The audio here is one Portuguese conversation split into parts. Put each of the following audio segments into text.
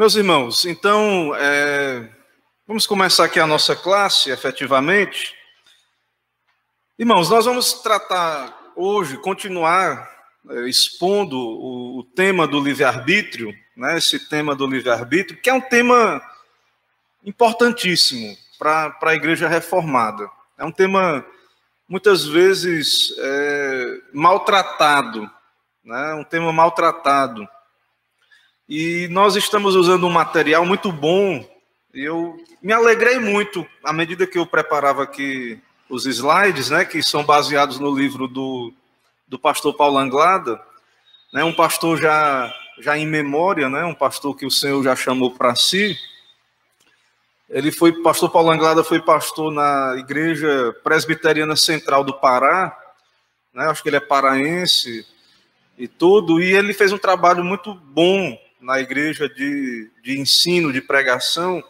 Meus irmãos, então, é, vamos começar aqui a nossa classe, efetivamente. Irmãos, nós vamos tratar hoje, continuar é, expondo o, o, tema do livre-arbítrio, né, esse tema do livre-arbítrio, que é um tema importantíssimo para a igreja reformada. É um tema, muitas vezes, é, maltratado, né, um tema maltratado. E nós estamos usando um material muito bom. Eu me alegrei muito à medida que eu preparava aqui os slides, né, que são baseados no livro do, do pastor Paulo Anglada, né, um pastor já, já em memória, né, um pastor que o Senhor já chamou para si. Ele foi, pastor Paulo Anglada foi pastor na Igreja Presbiteriana Central do Pará, né, acho que ele é paraense e tudo, e ele fez um trabalho muito bom na igreja de, de ensino, de pregação.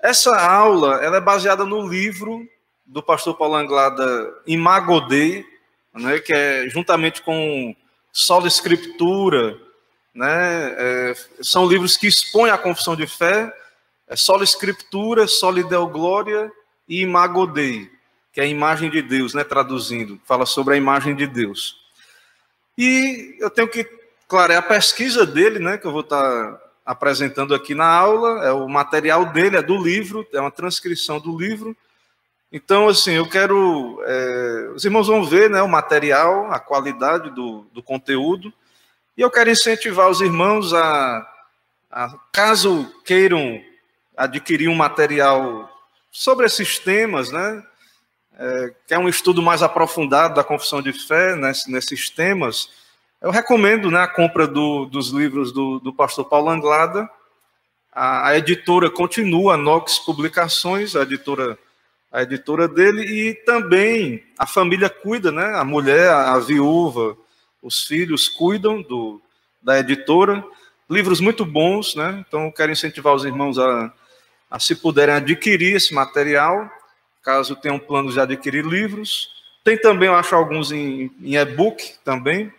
Essa aula ela é baseada no livro do pastor Paulo Anglada, Imago Dei, né, que é juntamente com Sola Escritura, né, é, são livros que expõem a confissão de fé, é Sola Escritura, Sola Deo Glória e Imago Dei, que é a imagem de Deus, né, traduzindo, fala sobre a imagem de Deus. E eu tenho que Claro, é a pesquisa dele, né, que eu vou estar apresentando aqui na aula, é o material dele, é do livro, é uma transcrição do livro. Então, assim, eu quero. É, os irmãos vão ver né, o material, a qualidade do, do conteúdo, e eu quero incentivar os irmãos a, a, caso queiram adquirir um material sobre esses temas, né, é, que é um estudo mais aprofundado da confissão de fé nesse, nesses temas, eu recomendo né, a compra do, dos livros do, do pastor Paulo Anglada. A, a, editora continua, a Nox Publicações, a editora, a editora dele, e também a família cuida, né, a mulher, a, a viúva, os filhos cuidam do, da editora. Livros muito bons, né? Então, quero incentivar os irmãos a, a, se puderem, adquirir esse material, caso tenham planos de adquirir livros. Tem também, eu acho, alguns em, em e-book também,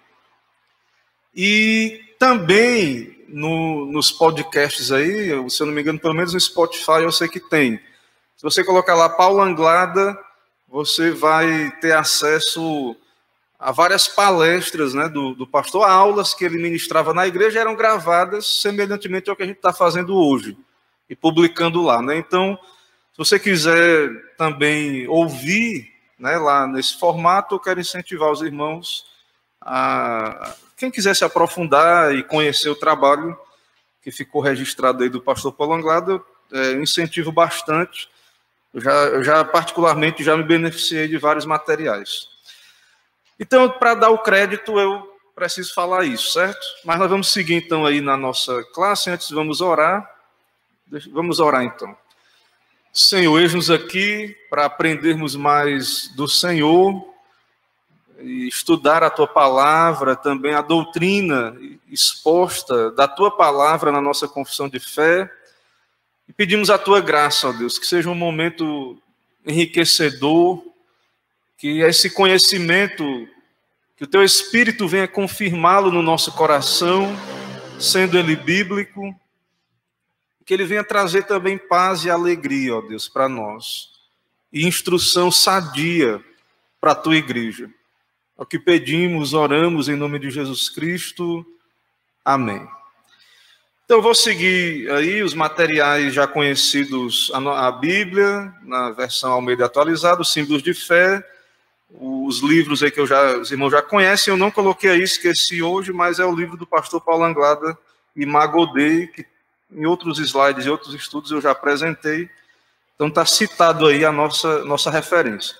e também no, nos podcasts aí, se eu não me engano, pelo menos no Spotify eu sei que tem. Se você colocar lá Paulo Anglada, você vai ter acesso a várias palestras né, do, do pastor, aulas que ele ministrava na igreja eram gravadas semelhantemente ao que a gente está fazendo hoje e publicando lá. Né? Então, se você quiser também ouvir né, lá nesse formato, eu quero incentivar os irmãos a quem quiser se aprofundar e conhecer o trabalho que ficou registrado aí do pastor Paulo Anglada, é, incentivo bastante. Eu já, eu já, particularmente, já me beneficiei de vários materiais. Então, para dar o crédito, eu preciso falar isso, certo? Mas nós vamos seguir, então, aí na nossa classe. Antes, vamos orar. Vamos orar, então. Senhor, eis-nos aqui para aprendermos mais do Senhor, estudar a tua palavra, também a doutrina exposta da tua palavra na nossa confissão de fé. E pedimos a tua graça, ó Deus, que seja um momento enriquecedor, que esse conhecimento, que o teu Espírito venha confirmá-lo no nosso coração, sendo ele bíblico, que ele venha trazer também paz e alegria, ó Deus, para nós, e instrução sadia para a tua igreja. É o que pedimos, oramos em nome de Jesus Cristo. Amém. Então, vou seguir aí os materiais já conhecidos, a Bíblia, na versão Almeida atualizada, os símbolos de fé, os livros aí que já, os irmãos já conhecem, eu não coloquei aí, esqueci hoje, mas é o livro do pastor Paulo Anglada e Magodei, que em outros slides e outros estudos eu já apresentei. Então está citado aí a nossa, nossa referência.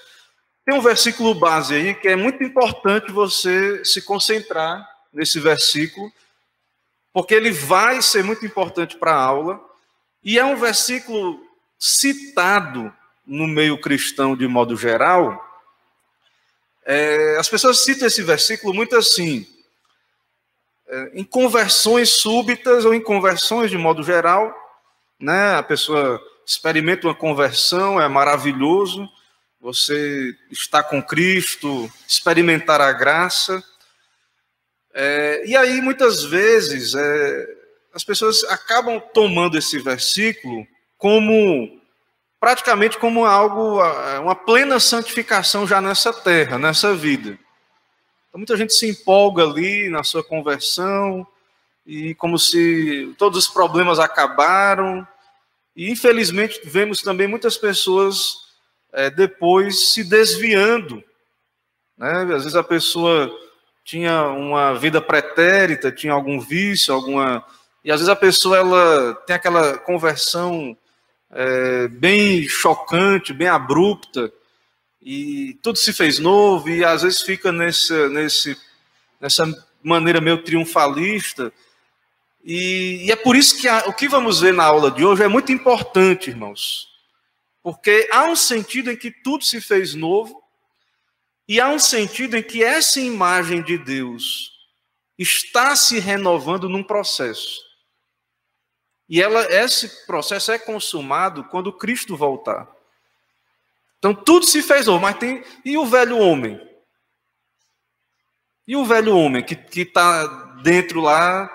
Tem um versículo base aí que é muito importante você se concentrar nesse versículo, porque ele vai ser muito importante para a aula, e é um versículo citado no meio cristão de modo geral. É, as pessoas citam esse versículo muito assim, é, em conversões súbitas ou em conversões de modo geral, né? A pessoa experimenta uma conversão, é maravilhoso, você está com Cristo, experimentar a graça. É, e aí, muitas vezes, é, as pessoas acabam tomando esse versículo como praticamente como algo, uma plena santificação já nessa terra, nessa vida. Então, muita gente se empolga ali na sua conversão, e como se todos os problemas acabaram. E infelizmente vemos também muitas pessoas é, depois se desviando. Né? Às vezes a pessoa tinha uma vida pretérita, tinha algum vício, alguma. E às vezes a pessoa ela tem aquela conversão é, bem chocante, bem abrupta, e tudo se fez novo, e às vezes fica nesse, nesse, nessa maneira meio triunfalista. E, e é por isso que a, o que vamos ver na aula de hoje é muito importante, irmãos. Porque há um sentido em que tudo se fez novo, e há um sentido em que essa imagem de Deus está se renovando num processo. E ela, esse processo é consumado quando Cristo voltar. Então tudo se fez novo, mas tem. E o velho homem? E o velho homem que está dentro lá,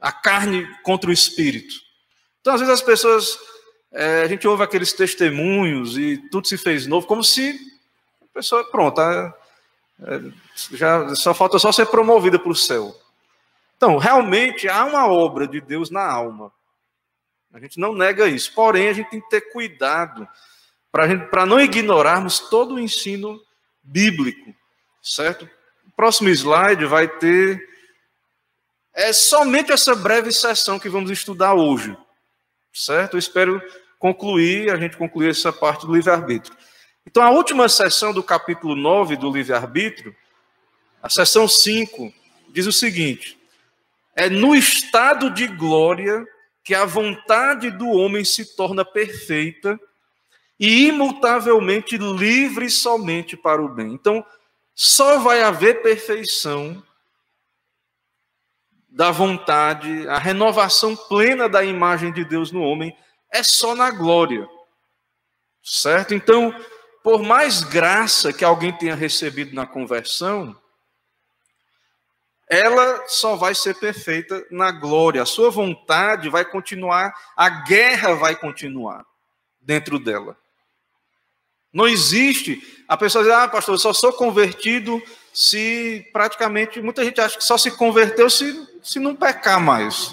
a carne contra o espírito? Então, às vezes, as pessoas. É, a gente ouve aqueles testemunhos e tudo se fez novo, como se a pessoa, pronto, é, já só falta só ser promovida para o céu. Então, realmente há uma obra de Deus na alma. A gente não nega isso. Porém, a gente tem que ter cuidado para não ignorarmos todo o ensino bíblico, certo? O próximo slide vai ter é somente essa breve sessão que vamos estudar hoje, certo? Eu espero concluir, a gente concluir essa parte do livre-arbítrio. Então, a última sessão do capítulo 9 do livre-arbítrio, a sessão 5, diz o seguinte: é no estado de glória que a vontade do homem se torna perfeita e imutavelmente livre somente para o bem. Então, só vai haver perfeição da vontade, a renovação plena da imagem de Deus no homem é só na glória. Certo? Então, por mais graça que alguém tenha recebido na conversão, ela só vai ser perfeita na glória. A sua vontade vai continuar, a guerra vai continuar dentro dela. Não existe. A pessoa diz, ah, pastor, eu só sou convertido se praticamente. Muita gente acha que só se converteu se, se não pecar mais.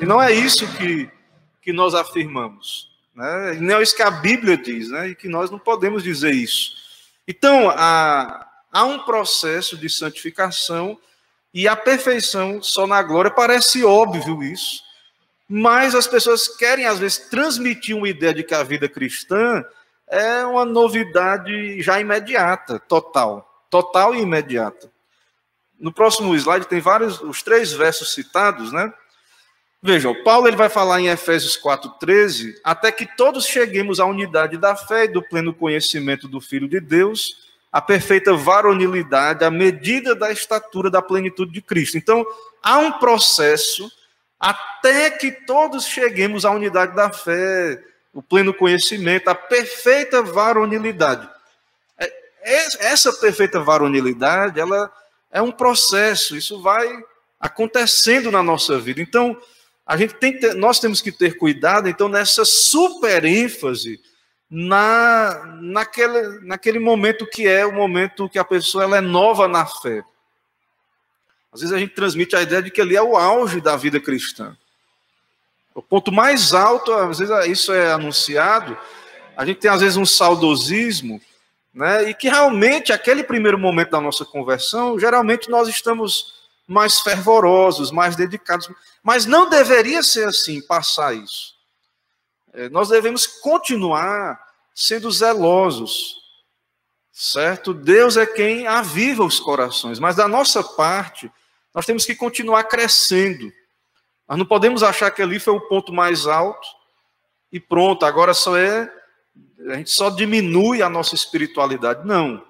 E não é isso que, que nós afirmamos. Né? Não é isso que a Bíblia diz, né? e que nós não podemos dizer isso. Então, há, há um processo de santificação e a perfeição só na glória. Parece óbvio isso, mas as pessoas querem, às vezes, transmitir uma ideia de que a vida cristã é uma novidade já imediata, total. Total e imediata. No próximo slide tem vários, os três versos citados, né? Vejam, Paulo ele vai falar em Efésios 4,13, até que todos cheguemos à unidade da fé e do pleno conhecimento do Filho de Deus, a perfeita varonilidade, a medida da estatura da plenitude de Cristo. Então, há um processo até que todos cheguemos à unidade da fé, o pleno conhecimento, a perfeita varonilidade. É, essa perfeita varonilidade, ela é um processo, isso vai acontecendo na nossa vida. Então, a gente tem nós temos que ter cuidado, então, nessa super ênfase na, naquele, naquele momento que é o momento que a pessoa ela é nova na fé. Às vezes a gente transmite a ideia de que ali é o auge da vida cristã. O ponto mais alto, às vezes isso é anunciado, a gente tem às vezes um saudosismo, né? E que realmente aquele primeiro momento da nossa conversão, geralmente nós estamos mais fervorosos, mais dedicados, mas não deveria ser assim, passar isso. É, nós devemos continuar sendo zelosos, certo? Deus é quem aviva os corações, mas da nossa parte, nós temos que continuar crescendo. Nós não podemos achar que ali foi o ponto mais alto e pronto, agora só é. A gente só diminui a nossa espiritualidade. Não.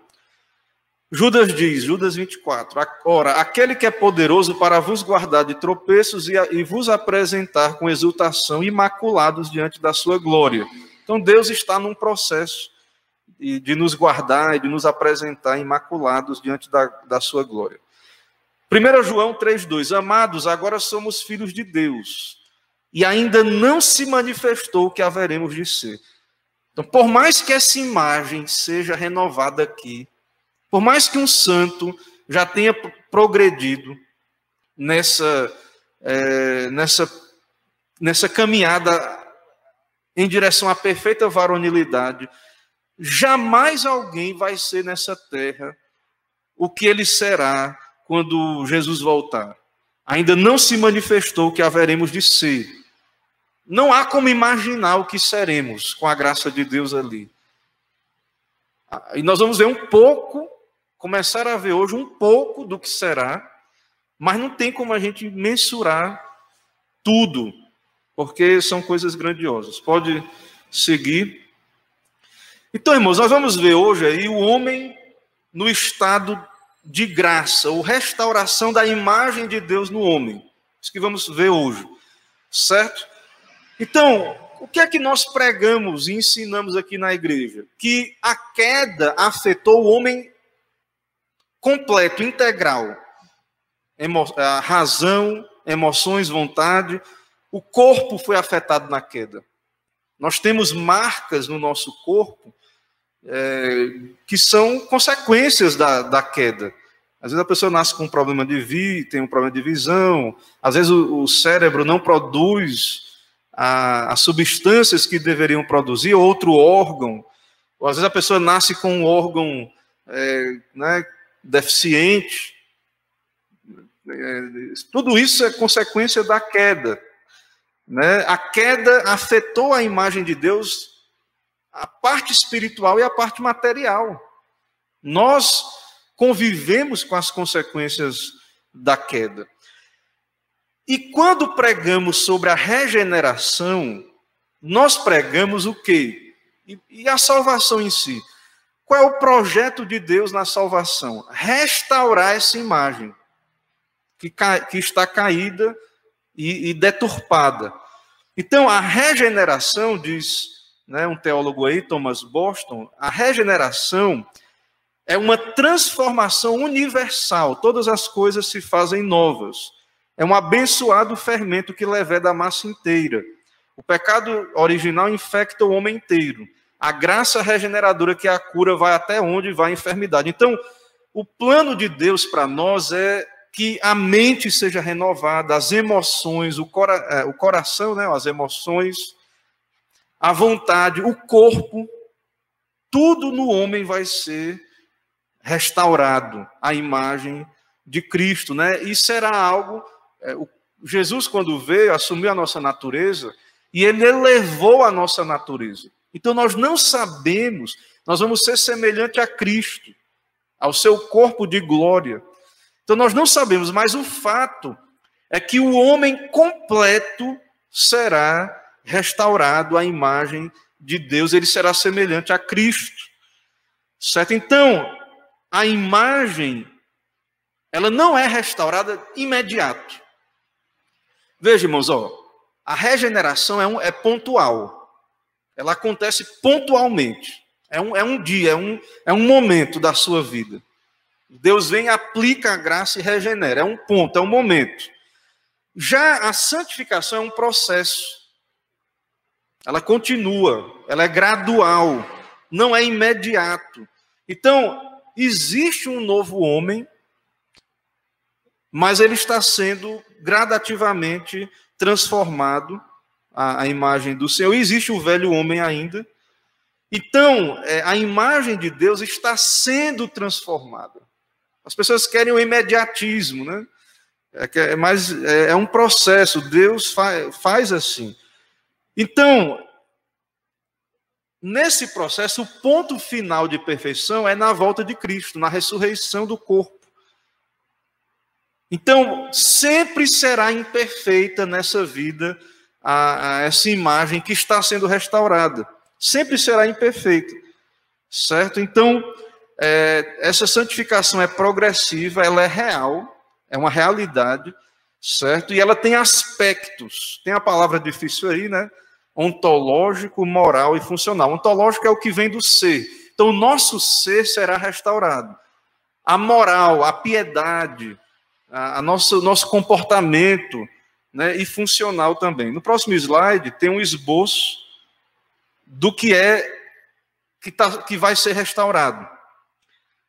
Judas diz, Judas 24, ora, aquele que é poderoso para vos guardar de tropeços e, e vos apresentar com exultação imaculados diante da sua glória. Então Deus está num processo de, de nos guardar e de nos apresentar imaculados diante da, da sua glória. 1 João 3,2: Amados, agora somos filhos de Deus, e ainda não se manifestou o que haveremos de ser. Então, por mais que essa imagem seja renovada aqui, por mais que um santo já tenha progredido nessa, é, nessa, nessa caminhada em direção à perfeita varonilidade, jamais alguém vai ser nessa terra o que ele será quando Jesus voltar. Ainda não se manifestou o que haveremos de ser. Não há como imaginar o que seremos com a graça de Deus ali. E nós vamos ver um pouco, começar a ver hoje um pouco do que será, mas não tem como a gente mensurar tudo, porque são coisas grandiosas. Pode seguir. Então, irmãos, nós vamos ver hoje aí o homem no estado de graça, ou restauração da imagem de Deus no homem. Isso que vamos ver hoje, certo? Então, o que é que nós pregamos e ensinamos aqui na igreja? Que a queda afetou o homem completo, integral. Emo a razão, emoções, vontade. O corpo foi afetado na queda. Nós temos marcas no nosso corpo é, que são consequências da, da queda. Às vezes a pessoa nasce com um problema de vi, tem um problema de visão, às vezes o, o cérebro não produz as substâncias que deveriam produzir, outro órgão, ou às vezes a pessoa nasce com um órgão é, né, deficiente. É, tudo isso é consequência da queda. Né? A queda afetou a imagem de Deus a parte espiritual e a parte material. Nós convivemos com as consequências da queda. E quando pregamos sobre a regeneração, nós pregamos o quê? E, a salvação em si. Qual é o projeto de Deus na salvação? Restaurar essa imagem que, que está caída e, e deturpada. Então, a regeneração, diz né, um teólogo aí, Thomas Boston, a regeneração é uma transformação universal, todas as coisas se fazem novas. É um abençoado fermento que leva da massa inteira. O pecado original infecta o homem inteiro. A graça regeneradora que é a cura vai até onde vai a enfermidade. Então, o plano de Deus para nós é que a mente seja renovada, as emoções, o, cora é, o coração, né, as emoções, a vontade, o corpo, tudo no homem vai ser restaurado à imagem de Cristo, né? E será algo. É, o, Jesus, quando veio, assumiu a nossa natureza e ele elevou a nossa natureza. Então nós não sabemos, nós vamos ser semelhante a Cristo, ao seu corpo de glória. Então nós não sabemos, mas o fato é que o homem completo será restaurado à imagem de Deus, ele será semelhante a Cristo. Certo? Então, a imagem ela não é restaurada imediato. Veja, irmãos, ó, a regeneração é, um, é pontual. Ela acontece pontualmente. É um, é um dia, é um, é um momento da sua vida. Deus vem, aplica a graça e regenera. É um ponto, é um momento. Já a santificação é um processo. Ela continua, ela é gradual, não é imediato. Então, existe um novo homem, mas ele está sendo gradativamente transformado à, à imagem do Senhor. Existe o velho homem ainda. Então, é, a imagem de Deus está sendo transformada. As pessoas querem o imediatismo, né? É, é, mas é, é um processo, Deus faz, faz assim. Então, nesse processo, o ponto final de perfeição é na volta de Cristo, na ressurreição do corpo. Então, sempre será imperfeita nessa vida a, a essa imagem que está sendo restaurada. Sempre será imperfeita. Certo? Então, é, essa santificação é progressiva, ela é real, é uma realidade, certo? E ela tem aspectos. Tem a palavra difícil aí, né? ontológico, moral e funcional. Ontológico é o que vem do ser. Então, o nosso ser será restaurado. A moral, a piedade, a, a nosso, nosso comportamento, né, e funcional também. No próximo slide tem um esboço do que é que, tá, que vai ser restaurado.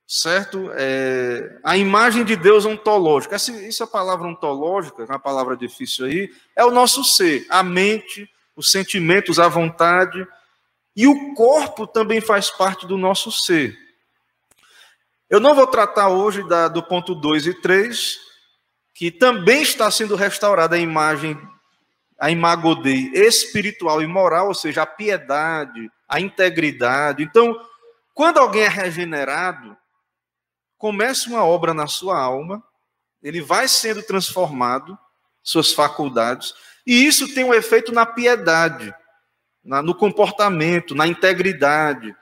Certo? É, a imagem de Deus ontológica. Essa, essa palavra ontológica, é uma palavra difícil aí, é o nosso ser, a mente, os sentimentos, a vontade. E o corpo também faz parte do nosso ser. Eu não vou tratar hoje da, do ponto 2 e 3, que também está sendo restaurada a imagem, a imagodei espiritual e moral, ou seja, a piedade, a integridade. Então, quando alguém é regenerado, começa uma obra na sua alma, ele vai sendo transformado, suas faculdades, e isso tem um efeito na piedade, na, no comportamento, na integridade.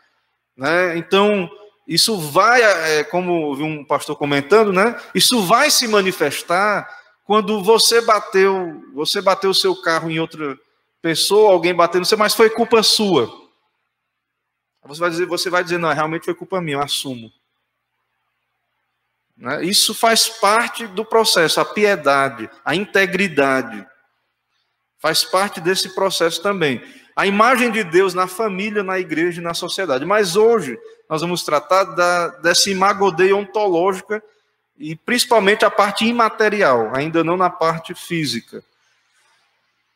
Né? Então, isso vai, é, como vi um pastor comentando, né? Isso vai se manifestar quando você bateu, você bateu o seu carro em outra pessoa, alguém bateu no seu, mas foi culpa sua. Você vai dizer, você vai dizer, não, realmente foi culpa minha, eu assumo. Né? Isso faz parte do processo, a piedade, a integridade. Faz parte desse processo também. A imagem de Deus na família, na igreja e na sociedade. Mas hoje nós vamos tratar da, dessa imagodeia ontológica e principalmente a parte imaterial, ainda não na parte física.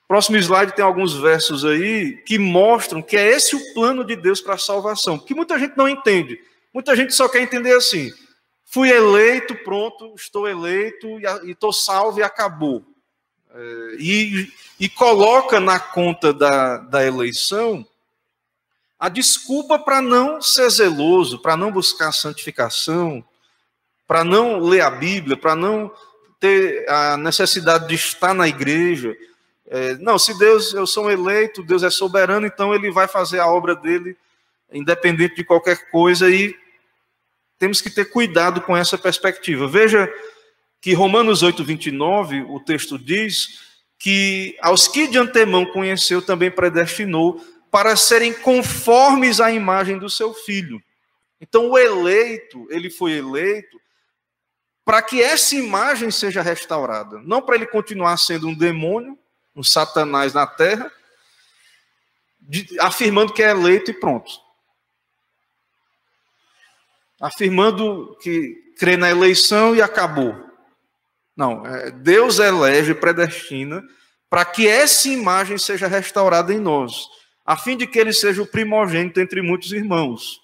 Próximo slide tem alguns versos aí que mostram que é esse o plano de Deus para a salvação, que muita gente não entende. Muita gente só quer entender assim: fui eleito, pronto, estou eleito e estou salvo e acabou. É, e, e coloca na conta da, da eleição a desculpa para não ser zeloso, para não buscar santificação, para não ler a Bíblia, para não ter a necessidade de estar na igreja. É, não, se Deus, eu sou um eleito, Deus é soberano, então ele vai fazer a obra dele, independente de qualquer coisa, e temos que ter cuidado com essa perspectiva. Veja que Romanos 8, 29, o texto diz que aos que de antemão conheceu, também predestinou para serem conformes à imagem do seu filho. Então, o eleito, ele foi eleito para que essa imagem seja restaurada, não para ele continuar sendo um demônio, um satanás na terra, de, afirmando que é eleito e pronto. Afirmando que crê na eleição e acabou. Não, é, Deus elege, predestina, para que essa imagem seja restaurada em nós a fim de que ele seja o primogênito entre muitos irmãos.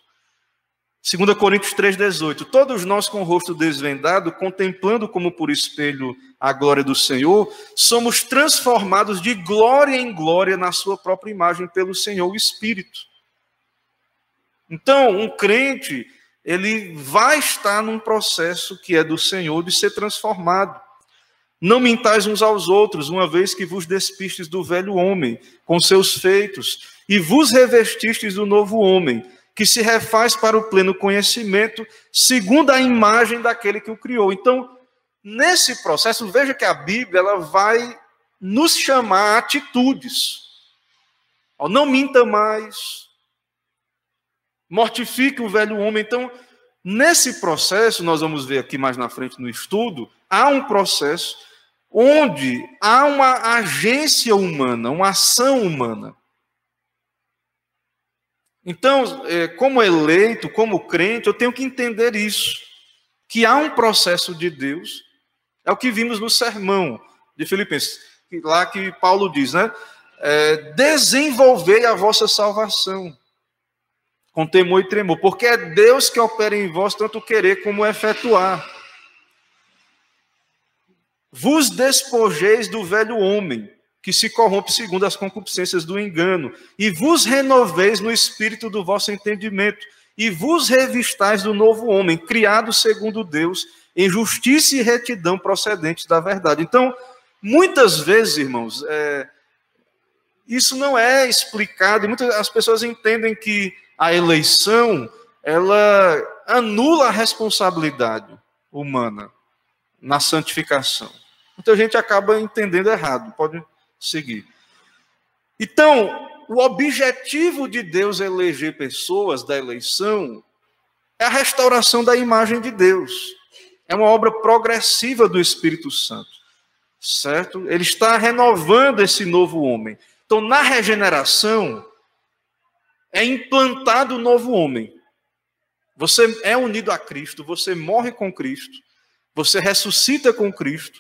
2 Coríntios 3,18: Todos nós, com o rosto desvendado, contemplando como por espelho a glória do Senhor, somos transformados de glória em glória na Sua própria imagem pelo Senhor, o Espírito. Então, um crente, ele vai estar num processo que é do Senhor de ser transformado. Não mintais uns aos outros, uma vez que vos despistes do velho homem, com seus feitos, e vos revestistes do novo homem, que se refaz para o pleno conhecimento, segundo a imagem daquele que o criou. Então, nesse processo, veja que a Bíblia ela vai nos chamar a atitudes. Não minta mais, mortifique o velho homem. Então, nesse processo, nós vamos ver aqui mais na frente no estudo, há um processo onde há uma agência humana, uma ação humana. Então, é, como eleito, como crente, eu tenho que entender isso, que há um processo de Deus, é o que vimos no sermão de Filipenses, lá que Paulo diz, né? É, desenvolvei a vossa salvação com temor e tremor, porque é Deus que opera em vós tanto querer como efetuar. Vos despojeis do velho homem, que se corrompe segundo as concupiscências do engano, e vos renoveis no espírito do vosso entendimento, e vos revistais do novo homem, criado segundo Deus, em justiça e retidão procedentes da verdade. Então, muitas vezes, irmãos, é, isso não é explicado, e muitas as pessoas entendem que a eleição ela anula a responsabilidade humana na santificação. Muita gente acaba entendendo errado. Pode seguir. Então, o objetivo de Deus eleger pessoas da eleição é a restauração da imagem de Deus. É uma obra progressiva do Espírito Santo. certo? Ele está renovando esse novo homem. Então, na regeneração, é implantado o novo homem. Você é unido a Cristo, você morre com Cristo, você ressuscita com Cristo.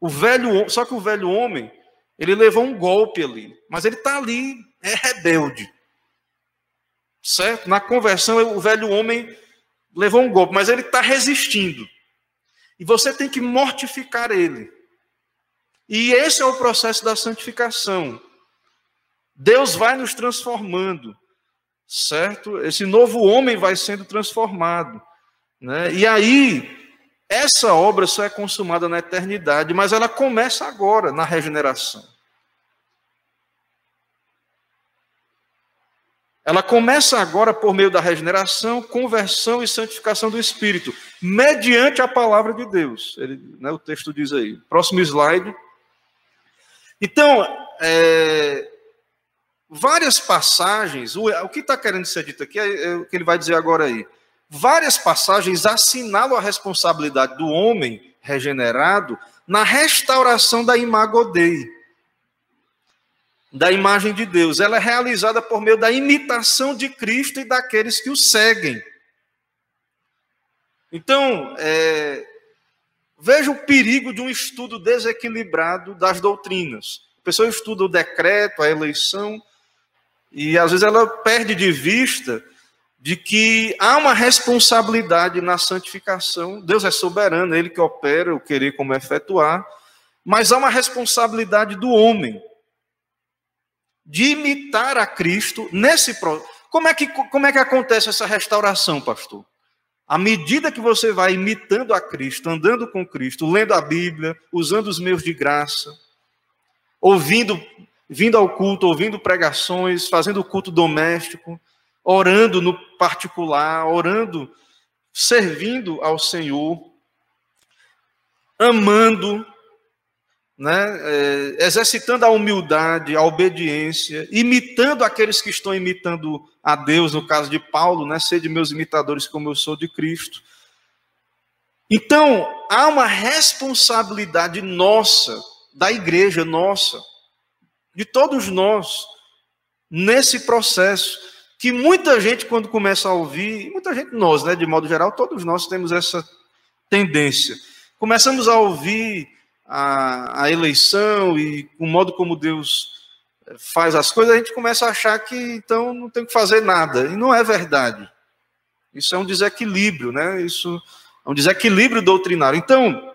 O velho, só que o velho homem, ele levou um golpe ali, mas ele está ali, é rebelde. Certo? Na conversão, o velho homem levou um golpe, mas ele está resistindo. E você tem que mortificar ele. E esse é o processo da santificação. Deus vai nos transformando certo? Esse novo homem vai sendo transformado. Né? E aí, essa obra só é consumada na eternidade, mas ela começa agora, na regeneração. Ela começa agora por meio da regeneração, conversão e santificação do Espírito, mediante a palavra de Deus. Ele, né, o texto diz aí. Próximo slide. Então, é, várias passagens, o, o que está querendo ser dito aqui é, é, o que ele vai dizer agora aí. Várias passagens assinalam a responsabilidade do homem regenerado na restauração da da imagem de Deus. Ela é realizada por meio da imitação de Cristo e daqueles que o seguem. Então, é, veja o perigo de um estudo desequilibrado das doutrinas. A pessoa estuda o decreto, a eleição, e às vezes ela perde de vista de que há uma responsabilidade na santificação. Deus é soberano, ele que opera o querer como efetuar, mas há uma responsabilidade do homem de imitar a Cristo nesse como é que como é que acontece essa restauração, pastor? À medida que você vai imitando a Cristo, andando com Cristo, lendo a Bíblia, usando os meios de graça, ouvindo vindo ao culto, ouvindo pregações, fazendo culto doméstico, orando no particular, orando, servindo ao Senhor, amando, né, é, exercitando a humildade, a obediência, imitando aqueles que estão imitando a Deus, no caso de Paulo, né, ser de meus imitadores como eu sou de Cristo. Então, há uma responsabilidade nossa, da igreja nossa, de todos nós nesse processo que muita gente quando começa a ouvir, muita gente nós, né, de modo geral, todos nós temos essa tendência. Começamos a ouvir a, a eleição e o modo como Deus eh, faz as coisas, a gente começa a achar que então não tem que fazer nada. E não é verdade. Isso é um desequilíbrio, né? Isso é um desequilíbrio doutrinário. Então,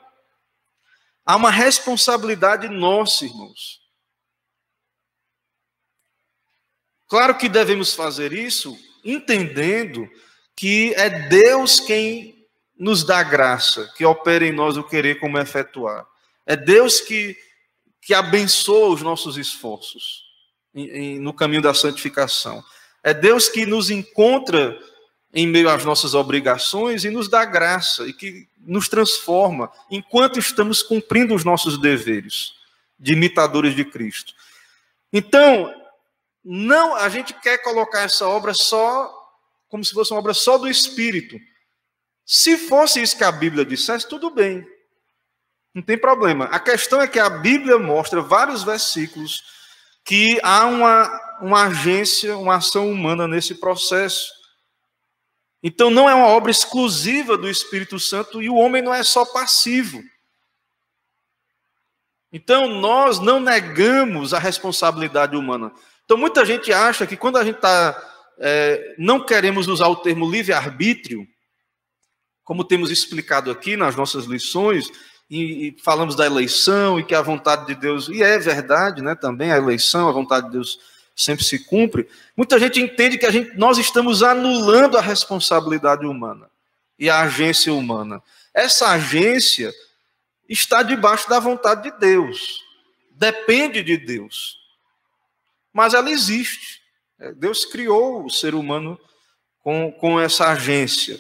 há uma responsabilidade nossa, irmãos, Claro que devemos fazer isso entendendo que é Deus quem nos dá graça, que opera em nós o querer como efetuar. É Deus que, que abençoa os nossos esforços em, em, no caminho da santificação. É Deus que nos encontra em meio às nossas obrigações e nos dá graça e que nos transforma enquanto estamos cumprindo os nossos deveres de imitadores de Cristo. Então, não, a gente quer colocar essa obra só como se fosse uma obra só do Espírito. Se fosse isso que a Bíblia dissesse, tudo bem. Não tem problema. A questão é que a Bíblia mostra vários versículos que há uma, uma agência, uma ação humana nesse processo. Então não é uma obra exclusiva do Espírito Santo e o homem não é só passivo. Então nós não negamos a responsabilidade humana. Então, muita gente acha que quando a gente está. É, não queremos usar o termo livre-arbítrio, como temos explicado aqui nas nossas lições, e, e, falamos da eleição e que a vontade de Deus, e é verdade, né, também a eleição, a vontade de Deus sempre se cumpre. Muita gente entende que a gente, nós estamos anulando a responsabilidade humana e a agência humana. Essa agência está debaixo da vontade de Deus, depende de Deus mas ela existe. É, Deus criou o ser humano com, com essa agência,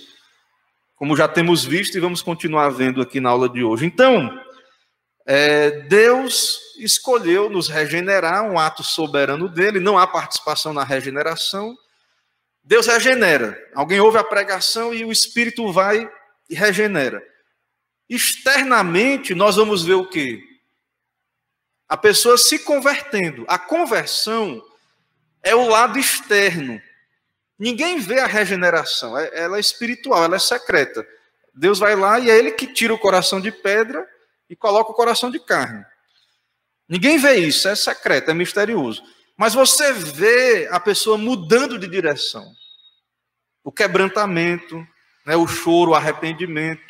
como já temos visto e vamos continuar vendo aqui na aula de hoje. Então, é, Deus escolheu nos regenerar, um ato soberano dele, não há participação na regeneração. Deus regenera. Alguém ouve a pregação e o Espírito vai e regenera. Externamente, nós vamos ver o quê? A pessoa se convertendo. A conversão é o lado externo. Ninguém vê a regeneração. É, ela é espiritual, ela é secreta. Deus vai lá e é Ele que tira o coração de pedra e coloca o coração de carne. Ninguém vê isso, é secreto, é misterioso. Mas você vê a pessoa mudando de direção. O quebrantamento, né, o choro, o arrependimento.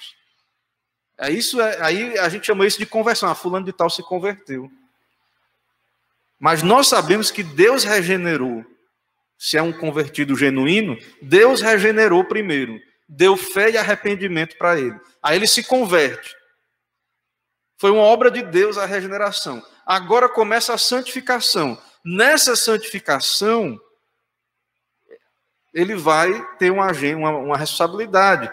É isso, é, aí a gente chama isso de conversão. Ah, fulano de tal se converteu. Mas nós sabemos que Deus regenerou. Se é um convertido genuíno, Deus regenerou primeiro. Deu fé e arrependimento para ele. Aí ele se converte. Foi uma obra de Deus a regeneração. Agora começa a santificação. Nessa santificação, ele vai ter uma, uma, uma responsabilidade.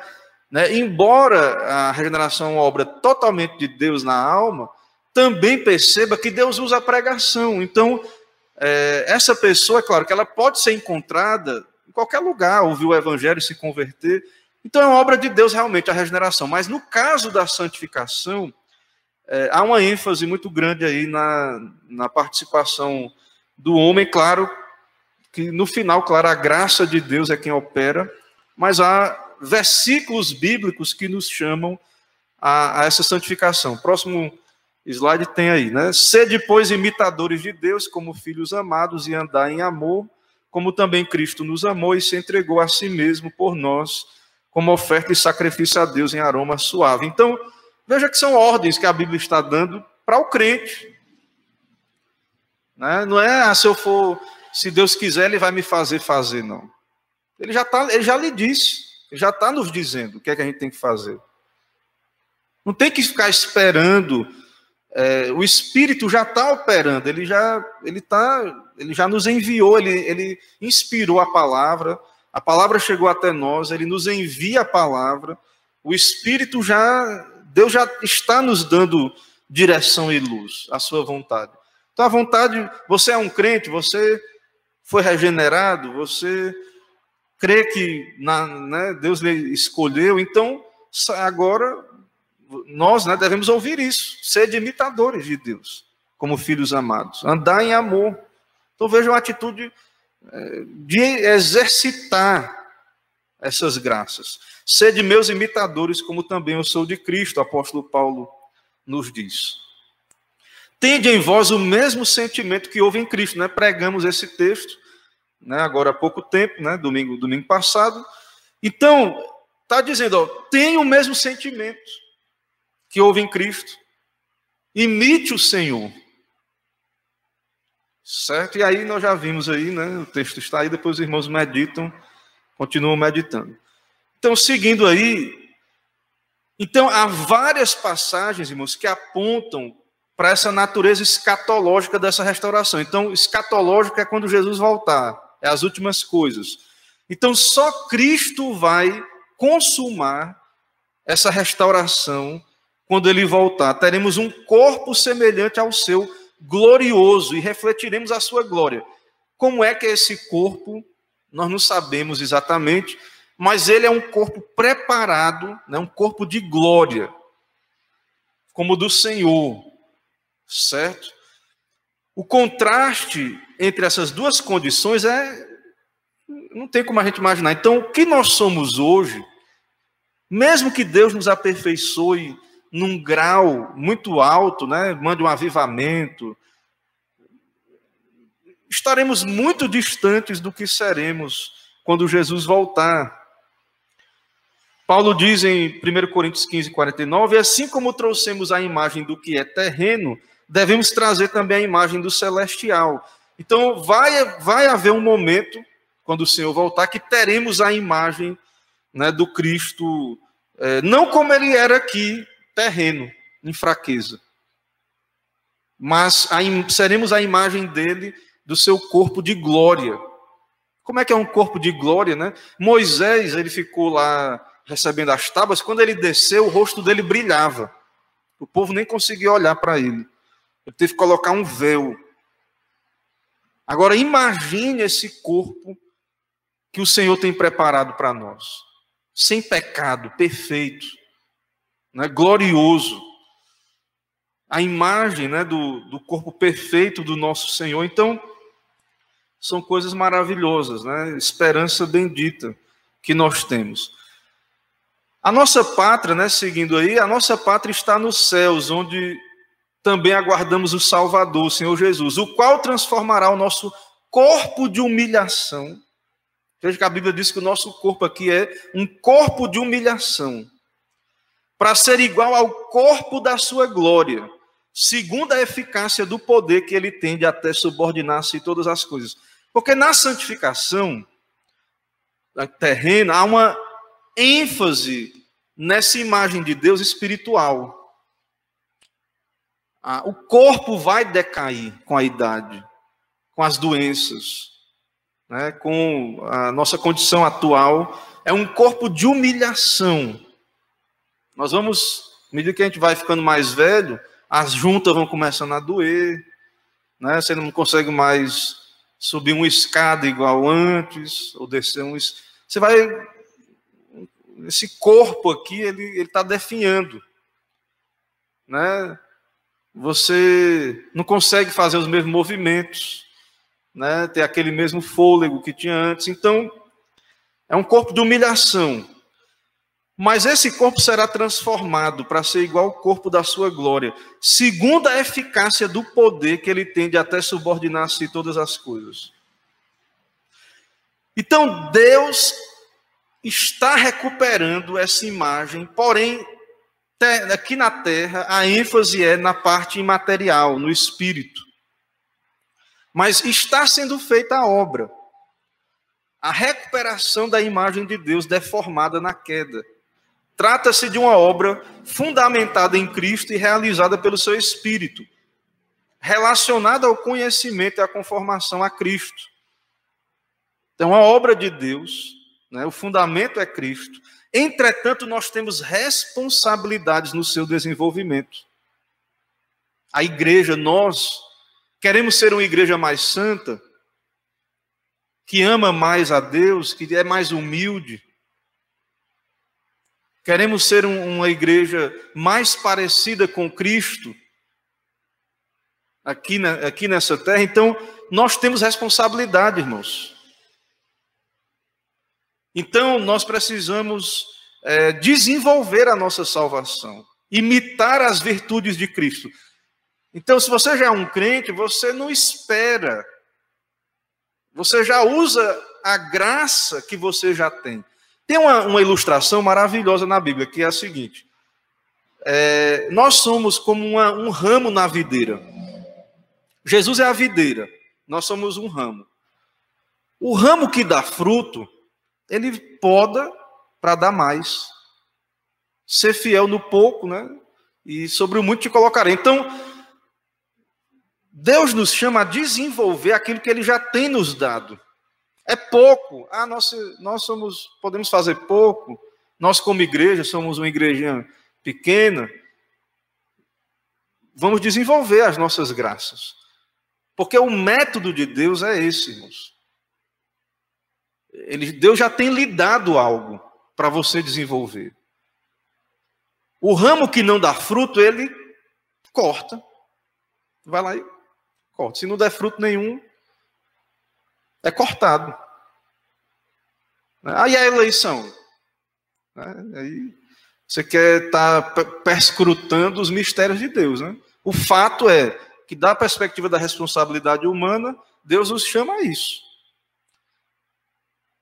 Né? Embora a regeneração é uma obra totalmente de Deus na alma, também perceba que Deus usa a pregação. Então, é, essa pessoa, é claro que ela pode ser encontrada em qualquer lugar, ouvir o evangelho e se converter. Então, é uma obra de Deus realmente a regeneração. Mas no caso da santificação, é, há uma ênfase muito grande aí na, na participação do homem, claro, que no final, claro, a graça de Deus é quem opera, mas há versículos bíblicos que nos chamam a, a essa santificação. Próximo slide tem aí, né? Ser depois imitadores de Deus como filhos amados e andar em amor, como também Cristo nos amou e se entregou a si mesmo por nós, como oferta e sacrifício a Deus em aroma suave. Então, veja que são ordens que a Bíblia está dando para o crente. Né? Não é, ah, se eu for, se Deus quiser, Ele vai me fazer fazer, não. Ele já, tá, ele já lhe disse, ele já está nos dizendo o que é que a gente tem que fazer. Não tem que ficar esperando é, o Espírito já está operando, ele já, ele tá, ele já nos enviou, ele, ele inspirou a palavra, a palavra chegou até nós, ele nos envia a palavra, o Espírito já, Deus já está nos dando direção e luz, a sua vontade. Então a vontade, você é um crente, você foi regenerado, você crê que na, né, Deus lhe escolheu, então agora nós né, devemos ouvir isso, ser imitadores de Deus, como filhos amados, andar em amor. Então veja uma atitude é, de exercitar essas graças. Sede meus imitadores, como também eu sou de Cristo, apóstolo Paulo nos diz. Tende em vós o mesmo sentimento que houve em Cristo, né? Pregamos esse texto, né? Agora há pouco tempo, né? Domingo, domingo passado. Então, está dizendo, ó, tem o mesmo sentimento que houve em Cristo. Imite o Senhor. Certo? E aí nós já vimos aí, né? O texto está aí, depois os irmãos meditam, continuam meditando. Então, seguindo aí, então há várias passagens, irmãos, que apontam para essa natureza escatológica dessa restauração. Então, escatológico é quando Jesus voltar, é as últimas coisas. Então, só Cristo vai consumar essa restauração quando ele voltar, teremos um corpo semelhante ao seu, glorioso, e refletiremos a sua glória. Como é que é esse corpo? Nós não sabemos exatamente, mas ele é um corpo preparado, né, um corpo de glória, como do Senhor, certo? O contraste entre essas duas condições é. Não tem como a gente imaginar. Então, o que nós somos hoje, mesmo que Deus nos aperfeiçoe num grau muito alto, né? mande um avivamento, estaremos muito distantes do que seremos quando Jesus voltar. Paulo diz em 1 Coríntios 15, 49: assim como trouxemos a imagem do que é terreno, devemos trazer também a imagem do celestial. Então, vai, vai haver um momento, quando o Senhor voltar, que teremos a imagem né, do Cristo, é, não como ele era aqui, terreno, em fraqueza. Mas seremos a imagem dele, do seu corpo de glória. Como é que é um corpo de glória, né? Moisés, ele ficou lá recebendo as tábuas, quando ele desceu, o rosto dele brilhava. O povo nem conseguia olhar para ele. Ele teve que colocar um véu. Agora imagine esse corpo que o Senhor tem preparado para nós. Sem pecado, perfeito né, glorioso. a imagem né, do, do corpo perfeito do nosso Senhor. Então, são coisas maravilhosas, né? Esperança bendita que nós temos. A nossa pátria, né, seguindo aí, a nossa pátria está nos céus, onde também aguardamos o Salvador, o Senhor Jesus, o qual transformará o nosso corpo de humilhação. Veja que a Bíblia diz que o nosso corpo aqui é um corpo de humilhação, para ser igual ao corpo da sua glória, segundo a eficácia do poder que ele tem de até subordinar-se todas as coisas. Porque na santificação terrena há uma ênfase nessa imagem de Deus espiritual. Ah, o corpo vai decair com a idade, com as doenças, né, com a nossa condição atual. É um corpo de humilhação. Nós vamos, à medida que a gente vai ficando mais velho, as juntas vão começando a doer, né, você não consegue mais subir uma escada igual antes, ou descer um. Você vai. Esse corpo aqui, ele está definhando. Né? você não consegue fazer os mesmos movimentos, né? ter aquele mesmo fôlego que tinha antes. Então, é um corpo de humilhação. Mas esse corpo será transformado para ser igual ao corpo da sua glória, segundo a eficácia do poder que ele tem de até subordinar-se todas as coisas. Então, Deus está recuperando essa imagem, porém aqui na terra, a ênfase é na parte imaterial, no espírito. Mas está sendo feita a obra. A recuperação da imagem de Deus deformada na queda. Trata-se de uma obra fundamentada em Cristo e realizada pelo seu Espírito, relacionada ao conhecimento e à conformação a Cristo. Então, a obra de Deus, né, o fundamento é Cristo, Entretanto, nós temos responsabilidades no seu desenvolvimento. A igreja, nós queremos ser uma igreja mais santa, que ama mais a Deus, que é mais humilde. Queremos ser um, uma igreja mais parecida com Cristo aqui, na, aqui nessa terra. Então, nós temos responsabilidade, irmãos. Então, nós precisamos é, desenvolver a nossa salvação, imitar as virtudes de Cristo. Então, se você já é um crente, você não espera, você já usa a graça que você já tem. Tem uma, uma ilustração maravilhosa na Bíblia, que é a seguinte: é, nós somos como uma, um ramo na videira. Jesus é a videira, nós somos um ramo. O ramo que dá fruto, ele poda para dar mais. Ser fiel no pouco, né? E sobre o muito te colocarei. Então, Deus nos chama a desenvolver aquilo que Ele já tem nos dado. É pouco. Ah, nós, nós somos, podemos fazer pouco. Nós, como igreja, somos uma igreja pequena. Vamos desenvolver as nossas graças. Porque o método de Deus é esse, irmãos. Ele, Deus já tem lhe dado algo para você desenvolver. O ramo que não dá fruto, ele corta. Vai lá e corta. Se não der fruto nenhum, é cortado. Aí a eleição. Né? Aí você quer estar tá perscrutando os mistérios de Deus. Né? O fato é que, da perspectiva da responsabilidade humana, Deus nos chama a isso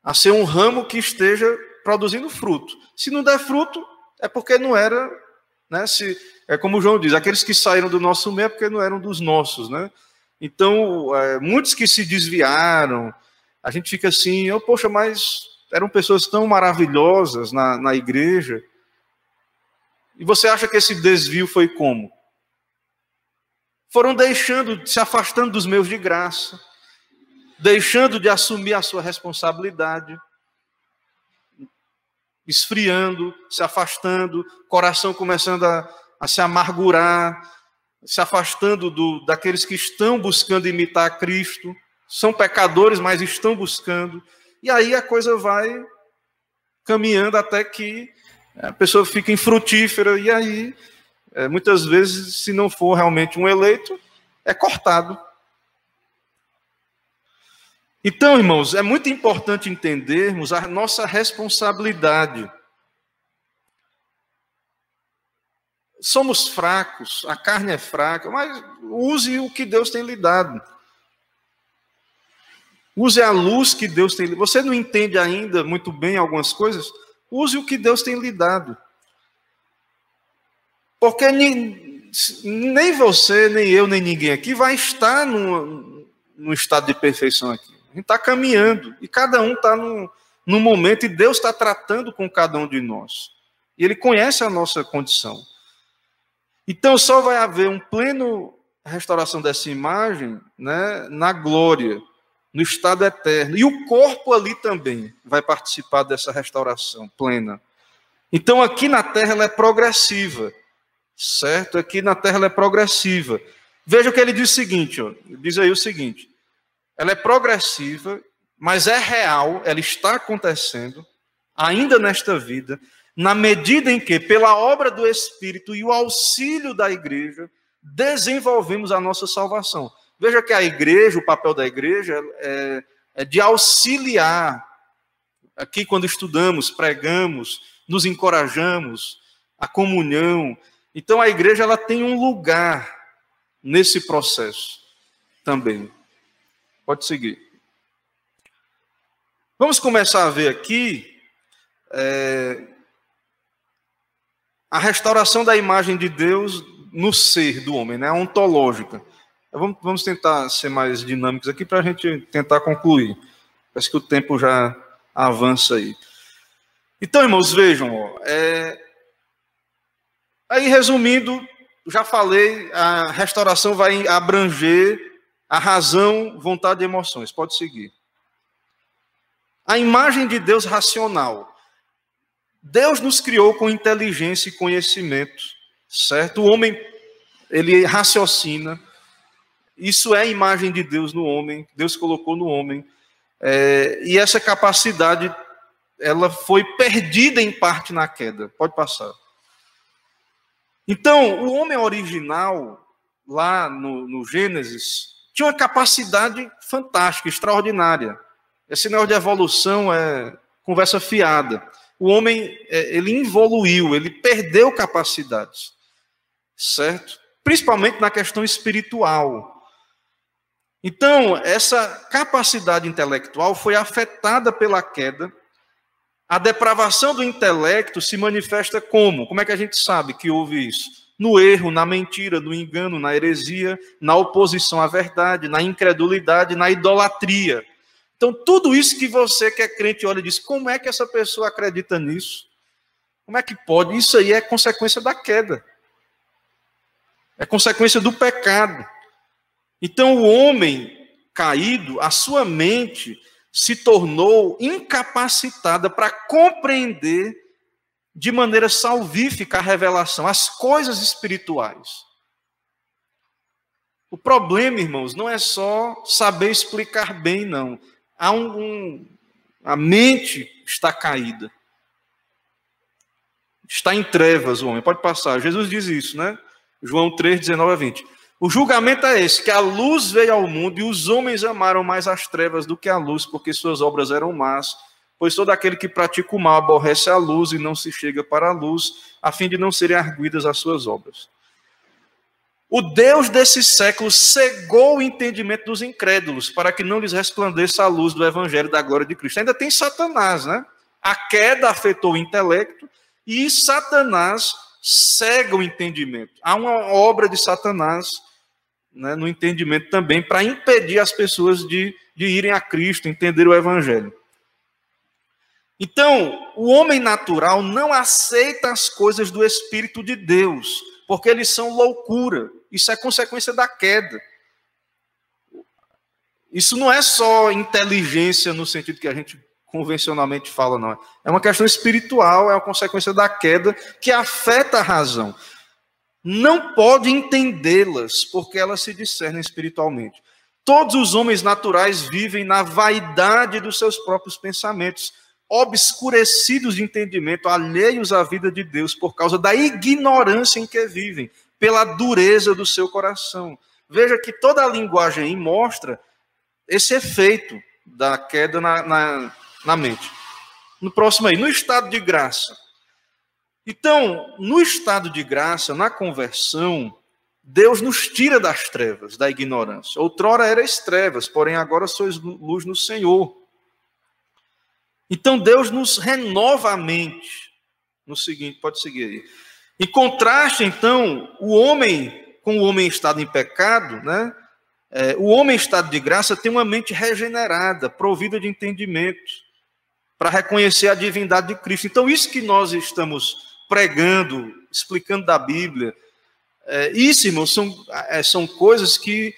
a ser um ramo que esteja produzindo fruto. Se não der fruto, é porque não era, né? Se, é como João diz, aqueles que saíram do nosso meio é porque não eram dos nossos, né? Então, é, muitos que se desviaram, a gente fica assim, oh, poxa, mas eram pessoas tão maravilhosas na, na igreja. E você acha que esse desvio foi como? Foram deixando, se afastando dos meus de graça deixando de assumir a sua responsabilidade, esfriando, se afastando, coração começando a, a se amargurar, se afastando do, daqueles que estão buscando imitar Cristo, são pecadores, mas estão buscando, e aí a coisa vai caminhando até que a pessoa fica infrutífera, e aí é, muitas vezes, se não for realmente um eleito, é cortado. Então, irmãos, é muito importante entendermos a nossa responsabilidade. Somos fracos, a carne é fraca, mas use o que Deus tem lhe dado. Use a luz que Deus tem. Você não entende ainda muito bem algumas coisas? Use o que Deus tem lhe dado. Porque nem, nem você, nem eu, nem ninguém aqui vai estar no, no estado de perfeição aqui. A gente está caminhando e cada um está num, num momento e Deus está tratando com cada um de nós. E Ele conhece a nossa condição. Então só vai haver um pleno restauração dessa imagem né, na glória, no estado eterno. E o corpo ali também vai participar dessa restauração plena. Então aqui na terra ela é progressiva, certo? Aqui na terra ela é progressiva. Veja o que ele diz o seguinte, ó, diz aí o seguinte: ela é progressiva, mas é real, ela está acontecendo, ainda nesta vida, na medida em que, pela obra do Espírito e o auxílio da igreja, desenvolvemos a nossa salvação. Veja que a igreja, o papel da igreja é, é de auxiliar. Aqui, quando estudamos, pregamos, nos encorajamos, a comunhão. Então, a igreja ela tem um lugar nesse processo também. Pode seguir. Vamos começar a ver aqui é, a restauração da imagem de Deus no ser do homem, né? ontológica. Vamos, vamos tentar ser mais dinâmicos aqui para a gente tentar concluir. Parece que o tempo já avança aí. Então, irmãos, vejam, ó, é... aí resumindo, já falei, a restauração vai abranger a razão, vontade e emoções. Pode seguir. A imagem de Deus racional. Deus nos criou com inteligência e conhecimento, certo? O homem, ele raciocina. Isso é a imagem de Deus no homem. Deus colocou no homem. É, e essa capacidade, ela foi perdida em parte na queda. Pode passar. Então, o homem original, lá no, no Gênesis, tinha uma capacidade fantástica, extraordinária. Esse negócio de evolução é conversa fiada. O homem, é, ele evoluiu, ele perdeu capacidades, certo? Principalmente na questão espiritual. Então, essa capacidade intelectual foi afetada pela queda. A depravação do intelecto se manifesta como? Como é que a gente sabe que houve isso? no erro, na mentira, no engano, na heresia, na oposição à verdade, na incredulidade, na idolatria. Então, tudo isso que você que é crente olha e diz: como é que essa pessoa acredita nisso? Como é que pode? Isso aí é consequência da queda, é consequência do pecado. Então, o homem caído, a sua mente se tornou incapacitada para compreender de maneira salvífica a revelação, as coisas espirituais. O problema, irmãos, não é só saber explicar bem, não. Há um, um a mente está caída. Está em trevas o homem. Pode passar. Jesus diz isso, né? João 3, 19 a 20. O julgamento é esse: que a luz veio ao mundo e os homens amaram mais as trevas do que a luz, porque suas obras eram más Pois todo aquele que pratica o mal aborrece a luz e não se chega para a luz, a fim de não serem arguidas as suas obras. O Deus desse século cegou o entendimento dos incrédulos, para que não lhes resplandeça a luz do evangelho da glória de Cristo. Ainda tem Satanás, né? A queda afetou o intelecto e Satanás cega o entendimento. Há uma obra de Satanás né, no entendimento também para impedir as pessoas de, de irem a Cristo, entender o evangelho. Então, o homem natural não aceita as coisas do Espírito de Deus, porque eles são loucura. Isso é consequência da queda. Isso não é só inteligência no sentido que a gente convencionalmente fala, não. É uma questão espiritual, é uma consequência da queda que afeta a razão. Não pode entendê-las, porque elas se discernem espiritualmente. Todos os homens naturais vivem na vaidade dos seus próprios pensamentos obscurecidos de entendimento, alheios à vida de Deus por causa da ignorância em que vivem, pela dureza do seu coração. Veja que toda a linguagem aí mostra esse efeito da queda na, na, na mente. No próximo aí, no estado de graça. Então, no estado de graça, na conversão, Deus nos tira das trevas, da ignorância. Outrora erais trevas, porém agora sois luz no Senhor. Então Deus nos renova a mente. No seguinte, pode seguir aí. Em contraste, então, o homem com o homem em estado em pecado, né? É, o homem em estado de graça tem uma mente regenerada, provida de entendimento, para reconhecer a divindade de Cristo. Então, isso que nós estamos pregando, explicando da Bíblia, é, isso, irmão, são, é, são coisas que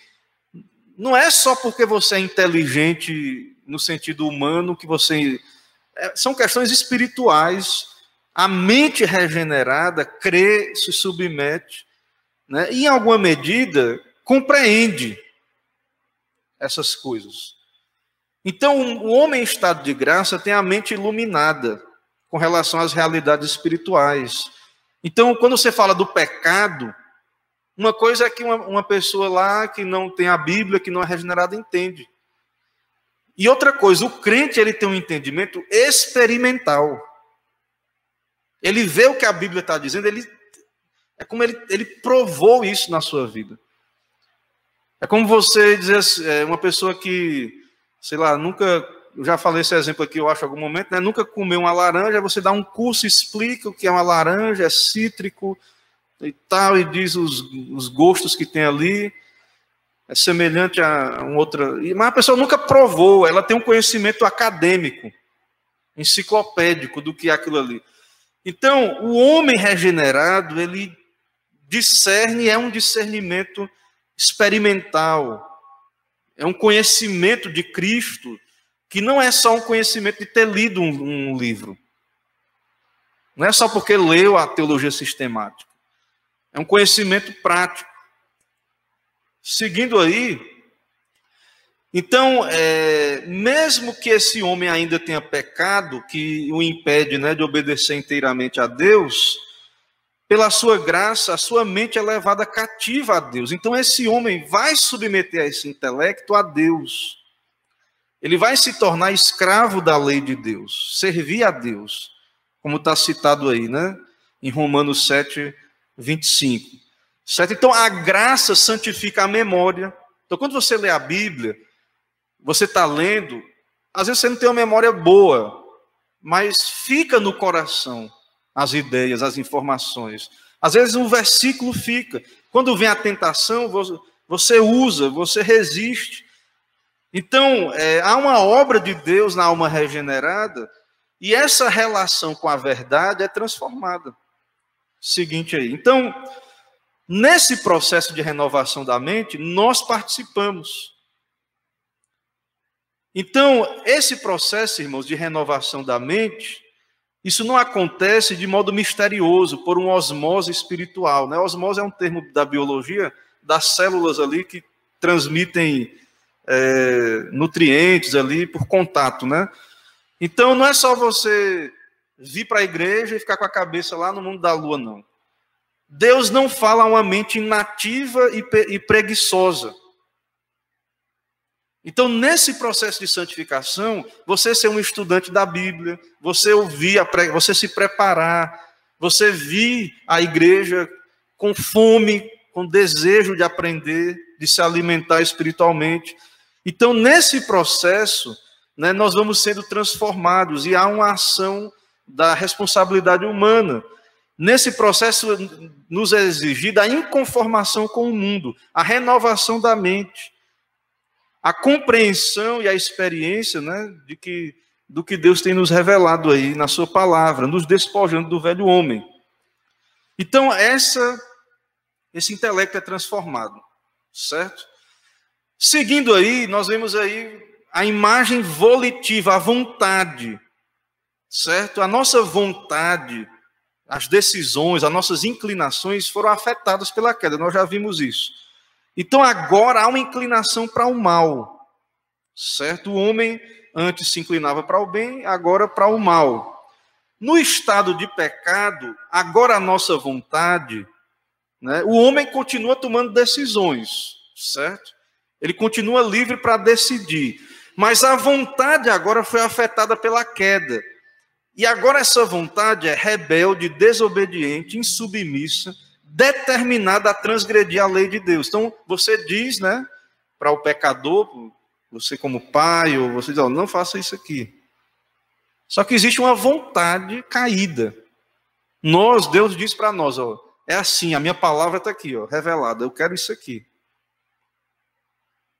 não é só porque você é inteligente no sentido humano que você. É, são questões espirituais. A mente regenerada crê, se submete, né, e em alguma medida compreende essas coisas. Então, o homem em estado de graça tem a mente iluminada com relação às realidades espirituais. Então, quando você fala do pecado, uma coisa é que uma, uma pessoa lá que não tem a Bíblia, que não é regenerada, entende. E outra coisa, o crente ele tem um entendimento experimental. Ele vê o que a Bíblia está dizendo, ele é como ele, ele provou isso na sua vida. É como você dizer assim, é, uma pessoa que, sei lá, nunca, eu já falei esse exemplo aqui, eu acho, em algum momento, né? Nunca comeu uma laranja, você dá um curso, explica o que é uma laranja, é cítrico, e tal, e diz os, os gostos que tem ali, é semelhante a um outra. Mas a pessoa nunca provou, ela tem um conhecimento acadêmico, enciclopédico do que é aquilo ali. Então, o homem regenerado, ele discerne, é um discernimento experimental, é um conhecimento de Cristo, que não é só um conhecimento de ter lido um, um livro. Não é só porque leu a teologia sistemática. É um conhecimento prático. Seguindo aí, então, é, mesmo que esse homem ainda tenha pecado, que o impede né, de obedecer inteiramente a Deus, pela sua graça, a sua mente é levada cativa a Deus. Então, esse homem vai submeter esse intelecto a Deus. Ele vai se tornar escravo da lei de Deus, servir a Deus, como está citado aí, né? Em Romanos 7, 25. Certo? Então a graça santifica a memória. Então quando você lê a Bíblia, você está lendo, às vezes você não tem uma memória boa, mas fica no coração as ideias, as informações. Às vezes um versículo fica. Quando vem a tentação, você usa, você resiste. Então, é, há uma obra de Deus na alma regenerada, e essa relação com a verdade é transformada seguinte aí. Então, nesse processo de renovação da mente, nós participamos. Então, esse processo, irmãos, de renovação da mente, isso não acontece de modo misterioso, por uma osmose espiritual. Né? Osmose é um termo da biologia das células ali que transmitem é, nutrientes ali por contato, né? Então, não é só você vir para a igreja e ficar com a cabeça lá no mundo da lua, não. Deus não fala a uma mente inativa e preguiçosa. Então, nesse processo de santificação, você ser um estudante da Bíblia, você ouvir, a pre... você se preparar, você vir à igreja com fome, com desejo de aprender, de se alimentar espiritualmente. Então, nesse processo, né, nós vamos sendo transformados e há uma ação da responsabilidade humana. Nesse processo, nos é exigida a inconformação com o mundo, a renovação da mente, a compreensão e a experiência né, de que, do que Deus tem nos revelado aí na Sua palavra, nos despojando do velho homem. Então, essa, esse intelecto é transformado, certo? Seguindo aí, nós vemos aí a imagem volitiva, a vontade certo? A nossa vontade, as decisões, as nossas inclinações foram afetadas pela queda, nós já vimos isso. Então agora há uma inclinação para o mal. Certo? O homem antes se inclinava para o bem, agora para o mal. No estado de pecado, agora a nossa vontade, né, o homem continua tomando decisões, certo? Ele continua livre para decidir. Mas a vontade agora foi afetada pela queda. E agora essa vontade é rebelde, desobediente, insubmissa, determinada a transgredir a lei de Deus. Então, você diz, né, para o pecador, você como pai, ou você diz, oh, não faça isso aqui. Só que existe uma vontade caída. Nós, Deus diz para nós, ó, é assim, a minha palavra está aqui, ó, revelada, eu quero isso aqui.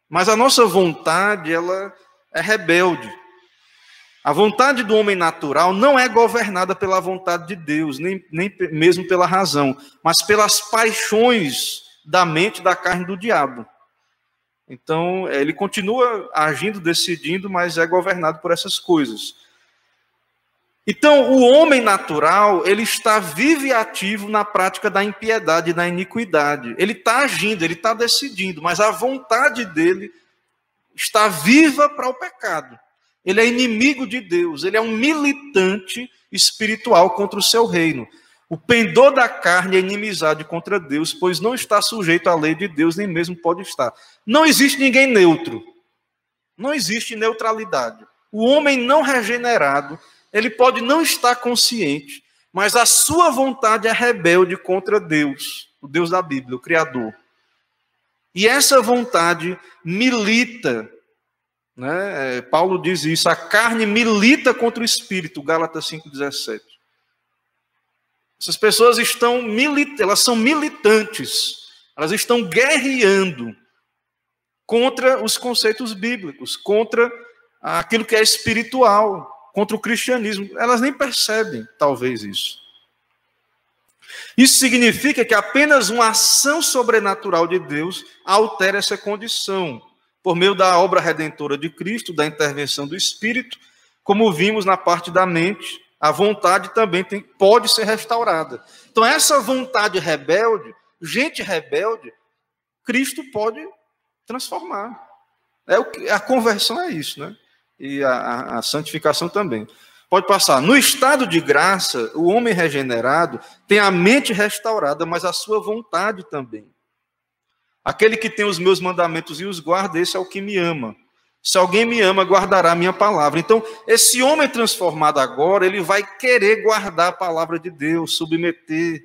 Mas a nossa vontade, ela é rebelde. A vontade do homem natural não é governada pela vontade de Deus, nem, nem mesmo pela razão, mas pelas paixões da mente, da carne do diabo. Então, ele continua agindo, decidindo, mas é governado por essas coisas. Então, o homem natural, ele está vivo e ativo na prática da impiedade e da iniquidade. Ele está agindo, ele está decidindo, mas a vontade dele está viva para o pecado. Ele é inimigo de Deus, ele é um militante espiritual contra o seu reino. O pendor da carne é inimizade contra Deus, pois não está sujeito à lei de Deus, nem mesmo pode estar. Não existe ninguém neutro. Não existe neutralidade. O homem não regenerado, ele pode não estar consciente, mas a sua vontade é rebelde contra Deus, o Deus da Bíblia, o Criador. E essa vontade milita né? É, Paulo diz isso: a carne milita contra o espírito, Gálatas 5,17. Essas pessoas estão milit elas são militantes, elas estão guerreando contra os conceitos bíblicos, contra aquilo que é espiritual, contra o cristianismo. Elas nem percebem, talvez, isso. Isso significa que apenas uma ação sobrenatural de Deus altera essa condição por meio da obra redentora de Cristo, da intervenção do Espírito, como vimos na parte da mente, a vontade também tem, pode ser restaurada. Então, essa vontade rebelde, gente rebelde, Cristo pode transformar. É o que, a conversão é isso, né? E a, a, a santificação também. Pode passar. No estado de graça, o homem regenerado tem a mente restaurada, mas a sua vontade também. Aquele que tem os meus mandamentos e os guarda, esse é o que me ama. Se alguém me ama, guardará a minha palavra. Então, esse homem transformado agora, ele vai querer guardar a palavra de Deus, submeter.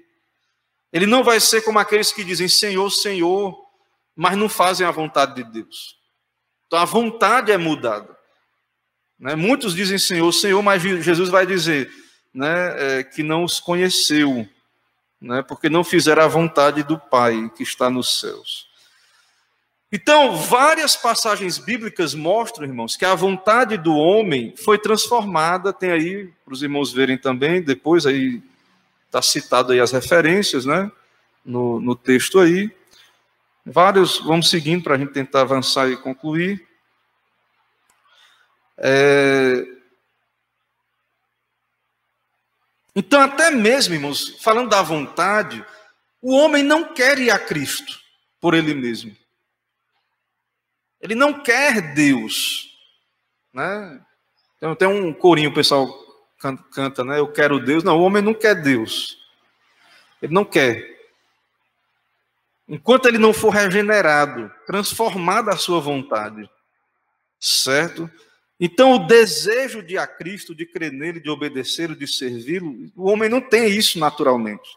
Ele não vai ser como aqueles que dizem Senhor, Senhor, mas não fazem a vontade de Deus. Então, a vontade é mudada. Né? Muitos dizem Senhor, Senhor, mas Jesus vai dizer né, é, que não os conheceu, né, porque não fizeram a vontade do Pai que está nos céus. Então, várias passagens bíblicas mostram, irmãos, que a vontade do homem foi transformada. Tem aí, para os irmãos verem também, depois aí está citado aí as referências, né? No, no texto aí. Vários, vamos seguindo para a gente tentar avançar e concluir. É... Então, até mesmo, irmãos, falando da vontade, o homem não quer ir a Cristo por ele mesmo. Ele não quer Deus. Né? Então, tem um corinho, o pessoal canta, né? Eu quero Deus. Não, o homem não quer Deus. Ele não quer. Enquanto ele não for regenerado, transformado a sua vontade. Certo? Então, o desejo de a Cristo, de crer nele, de obedecê-lo, de servi-lo, o homem não tem isso naturalmente.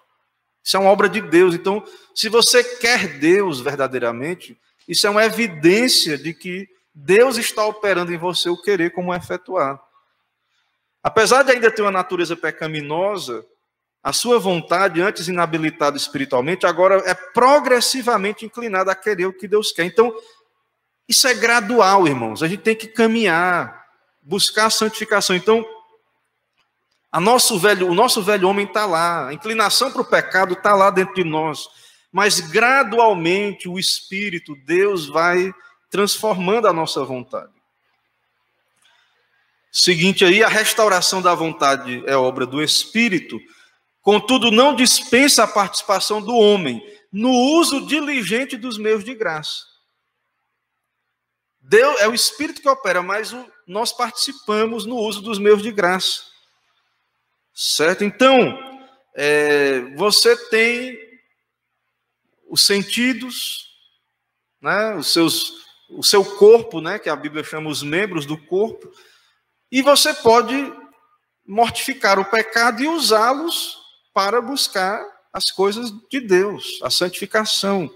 Isso é uma obra de Deus. Então, se você quer Deus verdadeiramente, isso é uma evidência de que Deus está operando em você o querer como efetuar. Apesar de ainda ter uma natureza pecaminosa, a sua vontade, antes inabilitada espiritualmente, agora é progressivamente inclinada a querer o que Deus quer. Então, isso é gradual, irmãos. A gente tem que caminhar, buscar a santificação. Então, nosso velho, o nosso velho homem está lá, a inclinação para o pecado está lá dentro de nós mas gradualmente o Espírito, Deus vai transformando a nossa vontade. Seguinte aí, a restauração da vontade é obra do Espírito, contudo não dispensa a participação do homem no uso diligente dos meios de graça. Deus, é o Espírito que opera, mas o, nós participamos no uso dos meios de graça. Certo? Então, é, você tem os sentidos, né, os seus, o seu corpo, né, que a Bíblia chama os membros do corpo, e você pode mortificar o pecado e usá-los para buscar as coisas de Deus, a santificação.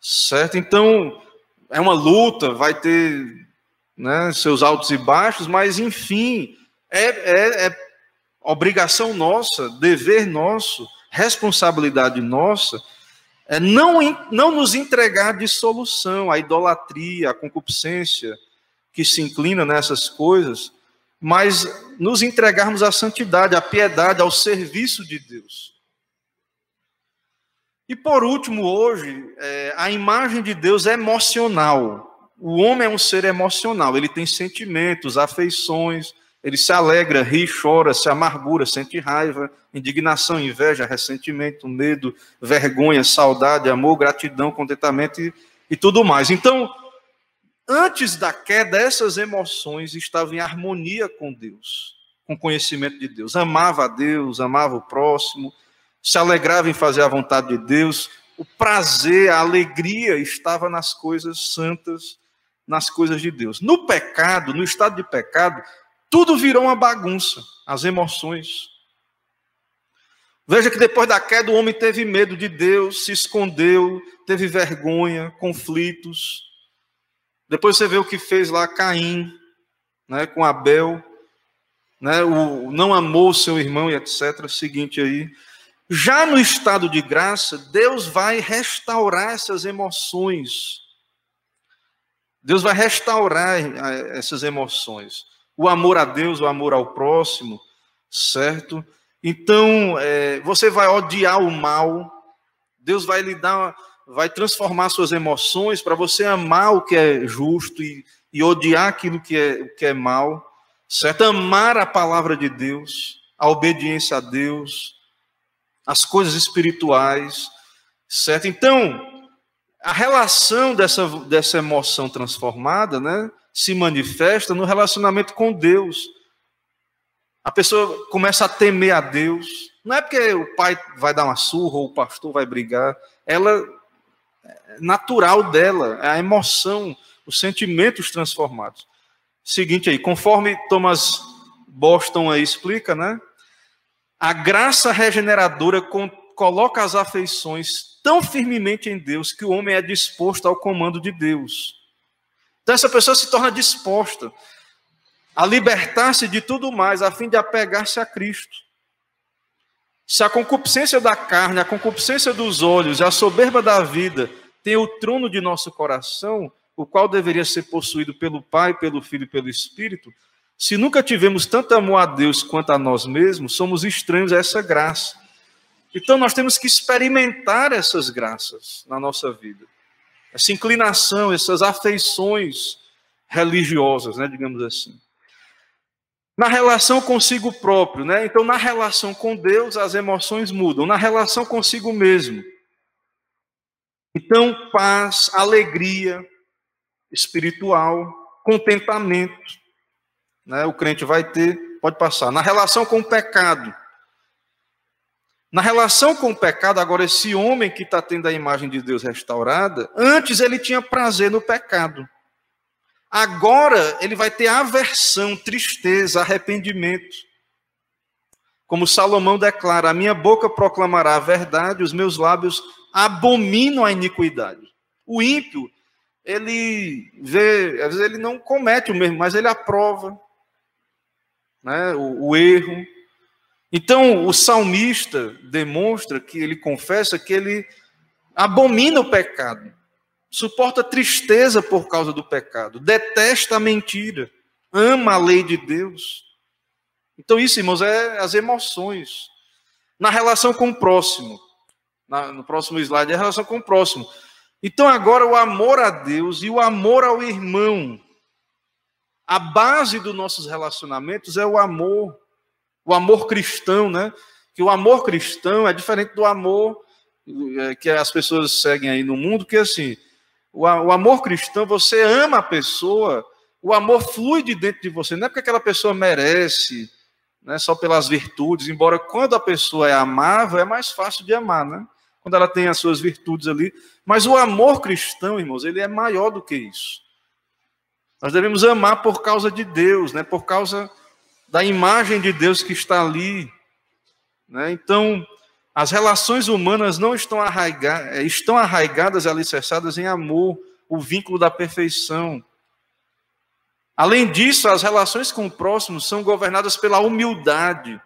Certo? Então, é uma luta, vai ter né, seus altos e baixos, mas, enfim, é, é, é obrigação nossa, dever nosso, responsabilidade nossa, é não, não nos entregar de solução à idolatria, à concupiscência que se inclina nessas coisas, mas nos entregarmos à santidade, à piedade, ao serviço de Deus. E por último, hoje, é, a imagem de Deus é emocional. O homem é um ser emocional, ele tem sentimentos, afeições, ele se alegra, ri, chora, se amargura, sente raiva, indignação, inveja, ressentimento, medo, vergonha, saudade, amor, gratidão, contentamento e, e tudo mais. Então, antes da queda, essas emoções estavam em harmonia com Deus, com o conhecimento de Deus. Amava a Deus, amava o próximo, se alegrava em fazer a vontade de Deus. O prazer, a alegria estava nas coisas santas, nas coisas de Deus. No pecado, no estado de pecado, tudo virou uma bagunça, as emoções. Veja que depois da queda o homem teve medo de Deus, se escondeu, teve vergonha, conflitos. Depois você vê o que fez lá Caim, né, com Abel, né, o, não amou seu irmão e etc. Seguinte aí. Já no estado de graça, Deus vai restaurar essas emoções. Deus vai restaurar eh, essas emoções o amor a Deus, o amor ao próximo, certo? Então, é, você vai odiar o mal, Deus vai lhe dar, vai transformar suas emoções para você amar o que é justo e, e odiar aquilo que é, que é mal, certo? Amar a palavra de Deus, a obediência a Deus, as coisas espirituais, certo? Então, a relação dessa, dessa emoção transformada, né? Se manifesta no relacionamento com Deus. A pessoa começa a temer a Deus. Não é porque o pai vai dar uma surra ou o pastor vai brigar. Ela é natural dela, é a emoção, os sentimentos transformados. Seguinte aí, conforme Thomas Boston aí explica, né? A graça regeneradora coloca as afeições tão firmemente em Deus que o homem é disposto ao comando de Deus. Então essa pessoa se torna disposta a libertar-se de tudo mais, a fim de apegar-se a Cristo. Se a concupiscência da carne, a concupiscência dos olhos a soberba da vida tem o trono de nosso coração, o qual deveria ser possuído pelo Pai, pelo Filho e pelo Espírito, se nunca tivemos tanto amor a Deus quanto a nós mesmos, somos estranhos a essa graça. Então nós temos que experimentar essas graças na nossa vida essa inclinação, essas afeições religiosas, né, digamos assim. Na relação consigo próprio, né? Então, na relação com Deus, as emoções mudam. Na relação consigo mesmo. Então, paz, alegria espiritual, contentamento, né? O crente vai ter, pode passar. Na relação com o pecado, na relação com o pecado, agora, esse homem que está tendo a imagem de Deus restaurada, antes ele tinha prazer no pecado. Agora ele vai ter aversão, tristeza, arrependimento. Como Salomão declara: A minha boca proclamará a verdade, os meus lábios abominam a iniquidade. O ímpio, ele vê, às vezes ele não comete o mesmo, mas ele aprova né, o, o erro, então, o salmista demonstra que ele confessa que ele abomina o pecado, suporta tristeza por causa do pecado, detesta a mentira, ama a lei de Deus. Então, isso, irmãos, é as emoções. Na relação com o próximo, na, no próximo slide, é a relação com o próximo. Então, agora, o amor a Deus e o amor ao irmão. A base dos nossos relacionamentos é o amor o amor cristão, né? Que o amor cristão é diferente do amor é, que as pessoas seguem aí no mundo, que assim, O, amor cristão, você ama a pessoa, o amor flui de dentro de você, não é porque aquela pessoa merece, né, só pelas virtudes, embora quando a pessoa é amável, é mais fácil de amar, né? Quando ela tem as suas virtudes ali. Mas o amor cristão, irmãos, ele é maior do que isso. Nós devemos amar por causa de Deus, né? por causa da imagem de Deus que está ali. Né? Então, as relações humanas não estão, arraigadas, eh, estão arraigadas e alicerçadas em amor, o vínculo da perfeição. Além disso, as relações com o próximo são governadas pela humildade,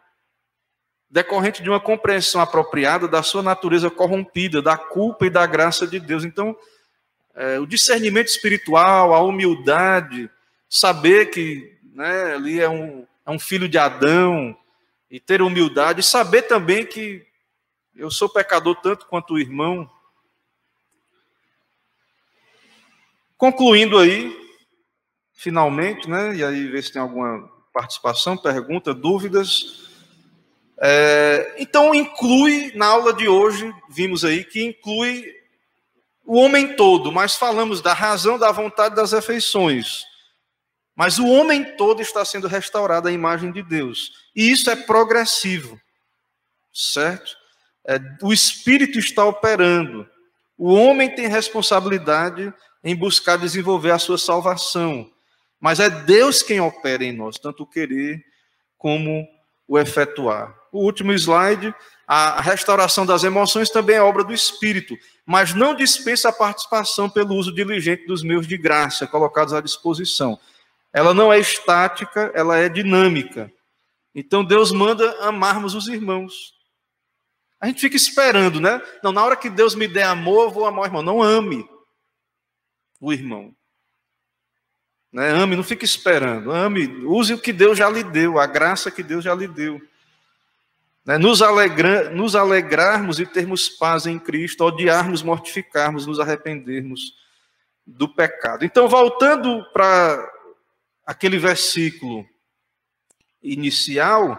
decorrente de uma compreensão apropriada da sua natureza corrompida, da culpa e da graça de Deus. Então, é, o discernimento espiritual, a humildade, saber que né, ali é um, é um filho de Adão, e ter humildade, e saber também que eu sou pecador tanto quanto o irmão. Concluindo aí, finalmente, né? E aí ver se tem alguma participação, pergunta, dúvidas. É, então inclui na aula de hoje, vimos aí que inclui o homem todo, mas falamos da razão, da vontade das afeições. Mas o homem todo está sendo restaurado à imagem de Deus. E isso é progressivo, certo? É, o Espírito está operando. O homem tem responsabilidade em buscar desenvolver a sua salvação. Mas é Deus quem opera em nós, tanto o querer como o efetuar. O último slide, a restauração das emoções também é obra do Espírito, mas não dispensa a participação pelo uso diligente dos meios de graça colocados à disposição ela não é estática, ela é dinâmica. Então Deus manda amarmos os irmãos. A gente fica esperando, né? Não, na hora que Deus me der amor, eu vou amar o irmão. Não ame o irmão. Né? Ame, não fique esperando. Ame, use o que Deus já lhe deu, a graça que Deus já lhe deu. Né? Nos, alegra, nos alegrarmos e termos paz em Cristo, odiarmos, mortificarmos, nos arrependermos do pecado. Então, voltando para aquele versículo inicial,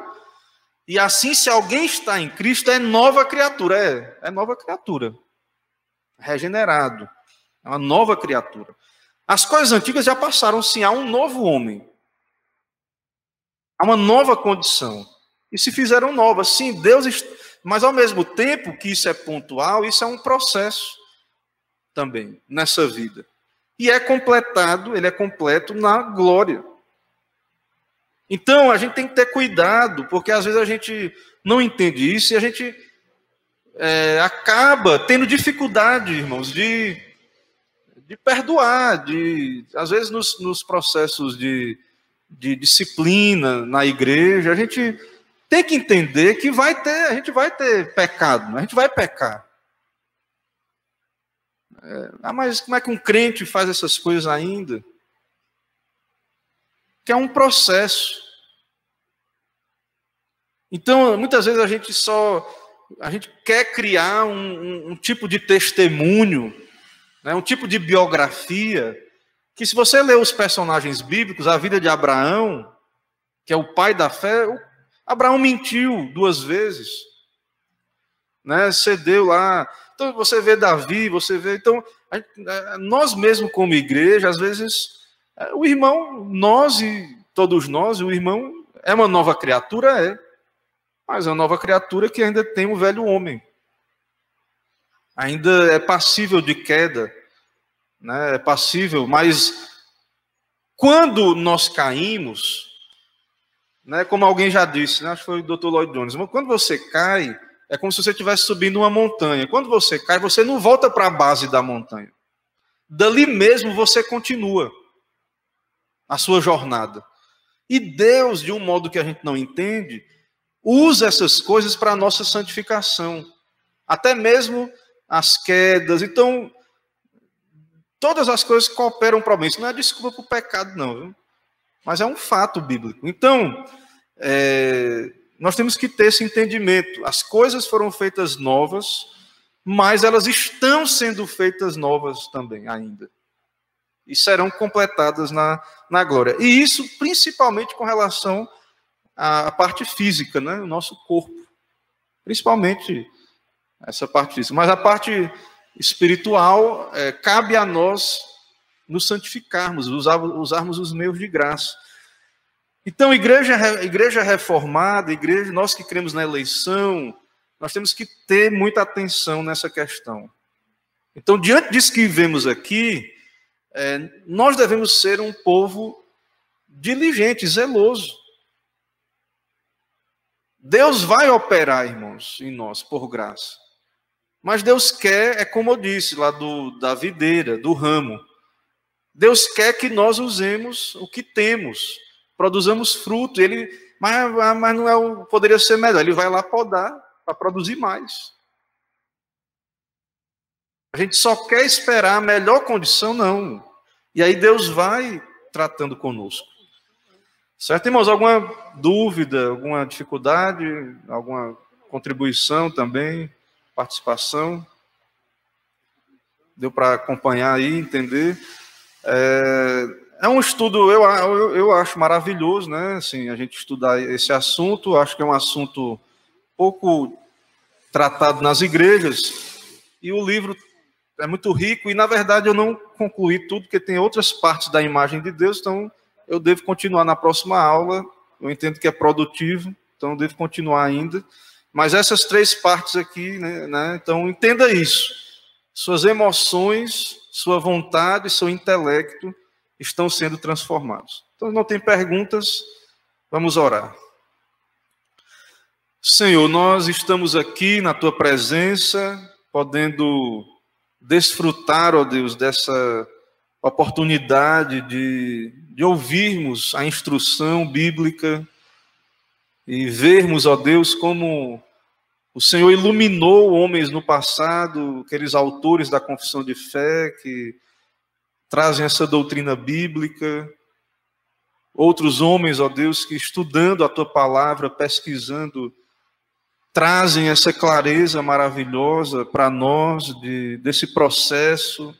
e assim, se alguém está em Cristo, é nova criatura, é, é nova criatura, regenerado, é uma nova criatura. As coisas antigas já passaram, sim, há um novo homem, há uma nova condição, e se fizeram novas, sim, Deus, mas ao mesmo tempo que isso é pontual, isso é um processo também nessa vida e é completado, ele é completo na glória. Então, a gente tem que ter cuidado, porque às vezes a gente não entende isso e a gente é, acaba tendo dificuldade, irmãos, de, de perdoar, de às vezes nos, nos processos de, de disciplina na igreja, a gente tem que entender que vai ter, a gente vai ter pecado, a gente vai pecar. É, ah, mas como é que um crente faz essas coisas ainda? Que é um processo. Então, muitas vezes a gente só a gente quer criar um, um, um tipo de testemunho, né, um tipo de biografia, que se você ler os personagens bíblicos, a vida de Abraão, que é o pai da fé, Abraão mentiu duas vezes, né, cedeu lá então você vê Davi, você vê. Então, é, nós mesmo como igreja, às vezes, é, o irmão, nós e todos nós, o irmão é uma nova criatura, é. Mas é uma nova criatura que ainda tem o velho homem. Ainda é passível de queda, né? é passível, mas quando nós caímos, né, como alguém já disse, né, acho que foi o Dr. Lloyd Jones, quando você cai, é como se você estivesse subindo uma montanha. Quando você cai, você não volta para a base da montanha. Dali mesmo você continua a sua jornada. E Deus, de um modo que a gente não entende, usa essas coisas para a nossa santificação. Até mesmo as quedas. Então, todas as coisas cooperam para o Isso não é desculpa para o pecado, não. Viu? Mas é um fato bíblico. Então, é, nós temos que ter esse entendimento. As coisas foram feitas novas, mas elas estão sendo feitas novas também ainda. E serão completadas na, na glória. E isso principalmente com relação à parte física, né? o nosso corpo. Principalmente essa parte física. Mas a parte espiritual, é, cabe a nós nos santificarmos, usar, usarmos os meios de graça. Então, igreja, igreja reformada, igreja, nós que cremos na eleição, nós temos que ter muita atenção nessa questão. Então, diante disso que vemos aqui, é, nós devemos ser um povo diligente, zeloso. Deus vai operar, irmãos, em nós, por graça. Mas Deus quer, é como eu disse lá do, da videira, do ramo. Deus quer que nós usemos o que temos, produzamos fruto. Ele, mas, mas não é o, poderia ser melhor. Ele vai lá podar para produzir mais. A gente só quer esperar a melhor condição, não. E aí Deus vai tratando conosco. Certo, irmãos? Alguma dúvida, alguma dificuldade, alguma contribuição também? participação. Deu para acompanhar aí, entender. É, é um estudo, eu, eu, eu, acho maravilhoso, né? Assim, a gente estudar esse assunto, acho que é um assunto pouco tratado nas igrejas, e o livro é muito rico, e na verdade eu não concluí tudo, porque tem outras partes da imagem de Deus, então eu devo continuar na próxima aula, eu entendo que é produtivo, então eu devo continuar ainda. Mas essas três partes aqui, né, né, então entenda isso. Suas emoções, sua vontade, seu intelecto estão sendo transformados. Então não tem perguntas, vamos orar. Senhor, nós estamos aqui na tua presença, podendo desfrutar, ó Deus, dessa oportunidade de, de ouvirmos a instrução bíblica e vermos, ó Deus, como o Senhor iluminou homens no passado, aqueles autores da confissão de fé que trazem essa doutrina bíblica, outros homens, ó Deus, que estudando a tua palavra, pesquisando, trazem essa clareza maravilhosa para nós de, desse processo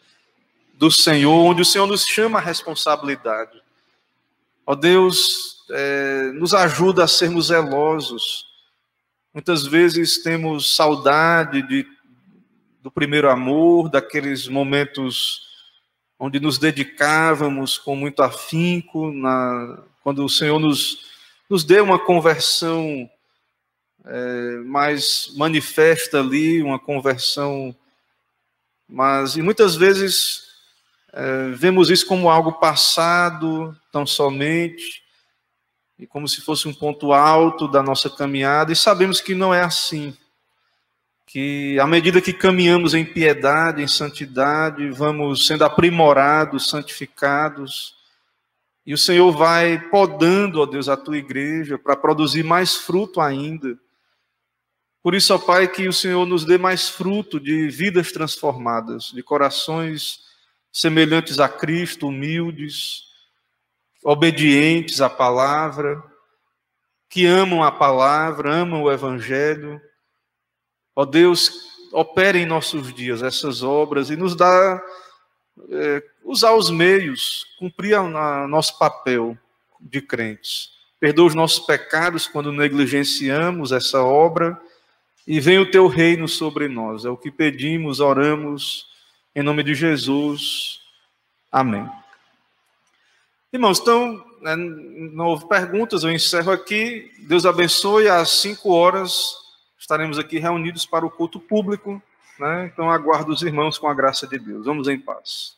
do Senhor, onde o Senhor nos chama a responsabilidade. Ó Deus, é, nos ajuda a sermos zelosos. Muitas vezes temos saudade de, do primeiro amor, daqueles momentos onde nos dedicávamos com muito afinco, na, quando o Senhor nos, nos deu uma conversão é, mais manifesta ali, uma conversão, mas e muitas vezes é, vemos isso como algo passado, tão somente, e como se fosse um ponto alto da nossa caminhada, e sabemos que não é assim. Que à medida que caminhamos em piedade, em santidade, vamos sendo aprimorados, santificados, e o Senhor vai podando, ó Deus, a tua igreja para produzir mais fruto ainda. Por isso, ó Pai, que o Senhor nos dê mais fruto de vidas transformadas, de corações semelhantes a Cristo, humildes, obedientes à palavra, que amam a palavra, amam o Evangelho. Ó Deus, opere em nossos dias essas obras e nos dá é, usar os meios, cumprir a, a nosso papel de crentes. Perdoa os nossos pecados quando negligenciamos essa obra e venha o teu reino sobre nós. É o que pedimos, oramos em nome de Jesus. Amém. Irmãos, então, né, não houve perguntas, eu encerro aqui. Deus abençoe. Às cinco horas estaremos aqui reunidos para o culto público. Né? Então, aguardo os irmãos com a graça de Deus. Vamos em paz.